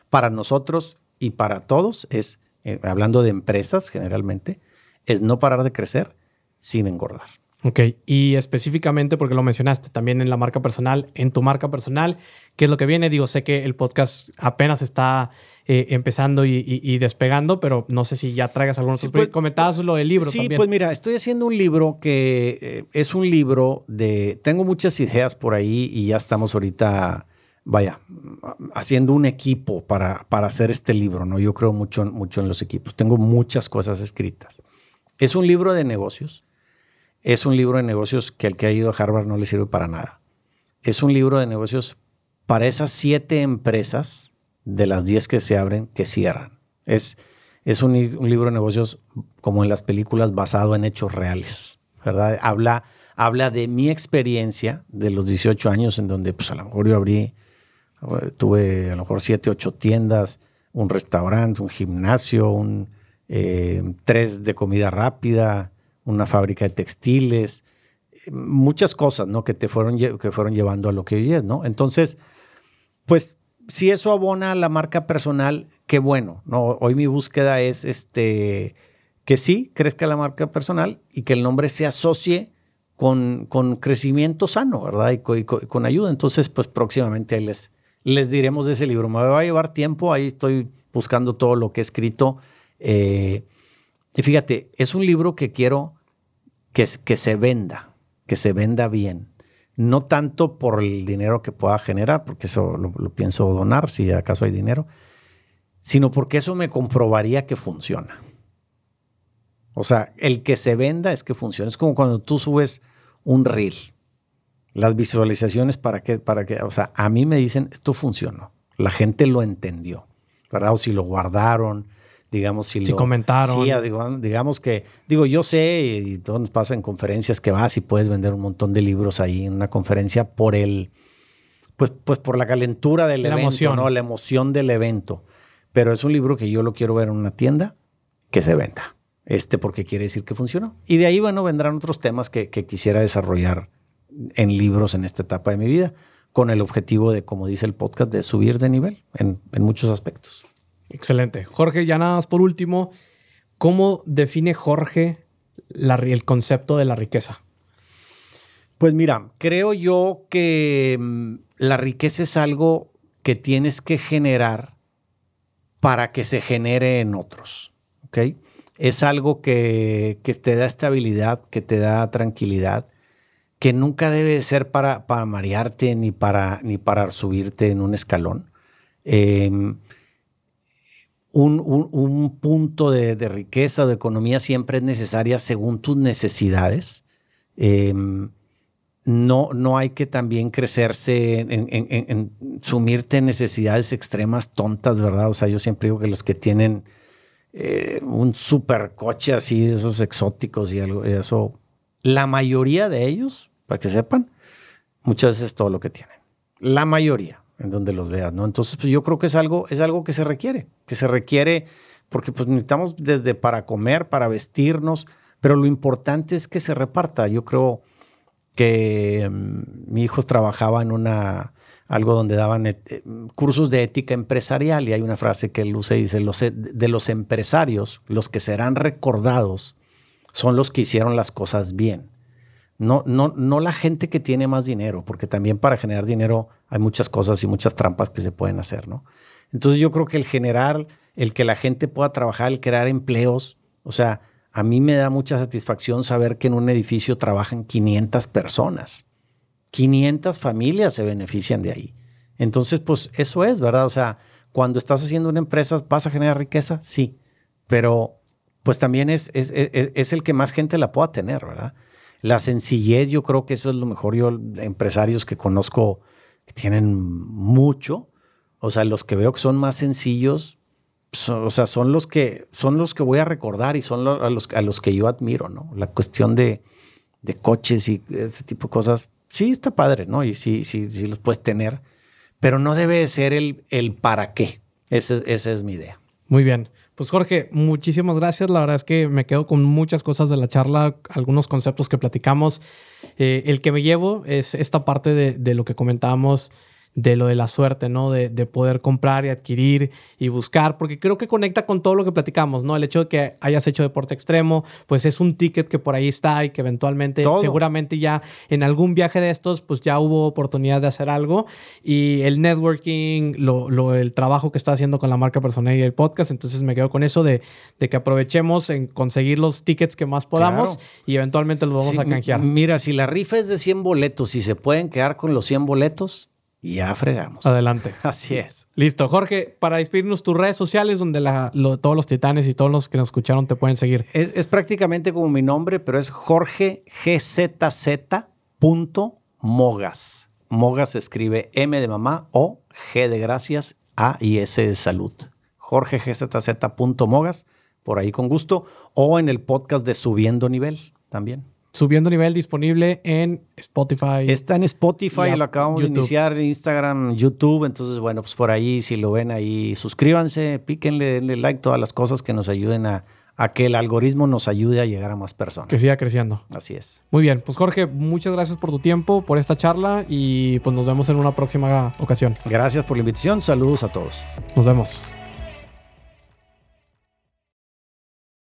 A: para nosotros y para todos es, eh, hablando de empresas generalmente, es no parar de crecer sin engordar.
B: Ok, y específicamente porque lo mencionaste también en la marca personal, en tu marca personal, ¿qué es lo que viene? Digo, sé que el podcast apenas está eh, empezando y, despegando, pero no sé si ya traigas algunos. Sí, pues, comentabas lo del libro
A: sí, pues mira, estoy haciendo un libro que eh, es un libro de. Tengo muchas ideas por ahí y ya estamos ahorita, vaya, haciendo un equipo para, para hacer este libro, ¿no? Yo creo mucho, mucho en los equipos. Tengo muchas cosas escritas. Es un libro de negocios. Es un libro de negocios que al que ha ido a Harvard no le sirve para nada. Es un libro de negocios para esas siete empresas de las 10 que se abren que cierran. Es, es un, libro de negocios como en las películas basado en hechos reales, ¿verdad? Habla, habla de mi experiencia de los 18 años en donde pues a lo mejor yo abrí, tuve a lo mejor 7, 8 tiendas, un restaurante, un gimnasio, un, eh, tres de comida rápida, una fábrica de textiles, muchas cosas, ¿no? Que te fueron, que fueron llevando a lo que hoy es. Entonces, pues si eso abona a la marca personal, qué bueno. No, hoy mi búsqueda es este que sí crezca la marca personal y que el nombre se asocie con, con crecimiento sano, ¿verdad? Y, con, ayuda. Entonces, pues próximamente les, les diremos de ese libro. Me va a llevar tiempo, ahí estoy buscando todo lo que he escrito. Eh, y fíjate, es un libro que quiero que, que se venda, que se venda bien. No tanto por el dinero que pueda generar, porque eso lo, pienso donar si acaso hay dinero, sino porque eso me comprobaría que funciona. O sea, el que se venda es que funciona. Es como cuando tú subes un reel. Las visualizaciones para que, para que, o sea, a mí me dicen, esto funcionó. La gente lo entendió, ¿verdad? O si lo guardaron, digamos, si,
B: lo, comentaron.
A: Sí, digamos que, digo, yo sé, y todo nos pasa en conferencias que vas y puedes vender un montón de libros ahí en una conferencia por el, pues, pues por la calentura del evento, emoción. ¿no? La emoción del evento. Pero es un libro que yo lo quiero ver en una tienda que se venda. Este, porque quiere decir que funcionó. Y de ahí, bueno, vendrán otros temas que, quisiera desarrollar en libros en esta etapa de mi vida, con el objetivo de, como dice el podcast, de subir de nivel en muchos aspectos.
B: Excelente. Jorge, ya nada más por último, ¿cómo define Jorge el concepto de la riqueza?
A: Pues mira, creo yo que mm, la riqueza es algo que tienes que generar para que se genere en otros. Es algo que, te da estabilidad, que te da tranquilidad, que nunca debe ser para, para marearte ni para, ni para subirte en un escalón. Em, un, punto de, riqueza o de economía siempre es necesaria según tus necesidades. Em, no, no hay que también crecerse en, sumirte en necesidades extremas tontas, ¿verdad? O sea, yo siempre digo que los que tienen eh, un super coche así, de esos exóticos y algo, eso, la mayoría de ellos, para que sepan, muchas veces es todo lo que tienen. La mayoría en donde los veas, ¿no? Entonces, pues yo creo que es algo, es algo que se requiere, que se requiere porque pues necesitamos desde para comer, para vestirnos, pero lo importante es que se reparta. Yo creo que mm, mi hijo trabajaba en una algo donde daban eh, cursos de ética empresarial y hay una frase que él usa y dice, los, de los empresarios, los que serán recordados son los que hicieron las cosas bien. No, no, no la gente que tiene más dinero, porque también para generar dinero hay muchas cosas y muchas trampas que se pueden hacer, ¿no? Entonces yo creo que el generar, el que la gente pueda trabajar, el crear empleos, o sea, a mí me da mucha satisfacción saber que en un edificio trabajan 500 personas. 500 familias se benefician de ahí. Entonces, pues eso es, ¿verdad? O sea, cuando estás haciendo una empresa, ¿vas a generar riqueza? Sí, pero pues también es, es, es, es el que más gente la pueda tener, ¿verdad? La sencillez, yo creo que eso es lo mejor. Yo, empresarios que conozco que tienen mucho, o sea, los que veo que son más sencillos, o sea, son los que son los que voy a recordar y son a, los, a los que yo admiro, ¿no? La cuestión de, de coches y ese tipo de cosas, sí está padre, ¿no? Y sí, sí, sí los puedes tener, pero no debe ser el, el para qué. esa es mi idea.
B: Muy bien. Pues Jorge, muchísimas gracias. La verdad es que me quedo con muchas cosas de la charla, algunos conceptos que platicamos. Eh, el que me llevo es esta parte de, de lo que comentábamos de lo de la suerte, ¿no? De, de, poder comprar y adquirir y buscar, porque creo que conecta con todo lo que platicamos, ¿no? El hecho de que hayas hecho deporte extremo, pues es un ticket que por ahí está y que eventualmente, seguramente ya en algún viaje de estos, pues ya hubo oportunidad de hacer algo y el networking, lo, lo, el trabajo que está haciendo con la marca personal y el podcast, entonces me quedo con eso de, de que aprovechemos en conseguir los tickets que más podamos y eventualmente los vamos a canjear.
A: Mira, si la rifa es de 100 boletos y se pueden quedar con los 100 boletos, y ya fregamos.
B: Adelante.
A: Así es.
B: Listo. Jorge, para despedirnos, tus redes sociales donde todos los titanes y todos los que nos escucharon te pueden seguir.
A: Es, prácticamente como mi nombre, pero es Jorge Mogas. Mogas se escribe M de mamá O G de gracias A y S de salud. Jorge Mogas, por ahí con gusto. O en el podcast de Subiendo Nivel también.
B: Subiendo nivel disponible en Spotify.
A: Está en Spotify, lo acabamos de iniciar, Instagram, YouTube. Entonces, bueno, pues por ahí, si lo ven ahí, suscríbanse, píquenle, denle like, todas las cosas que nos ayuden a, a que el algoritmo nos ayude a llegar a más personas.
B: Que siga creciendo.
A: Así es.
B: Muy bien, pues Jorge, muchas gracias por tu tiempo, por esta charla y pues nos vemos en una próxima ocasión.
A: Gracias por la invitación. Saludos a todos.
B: Nos vemos.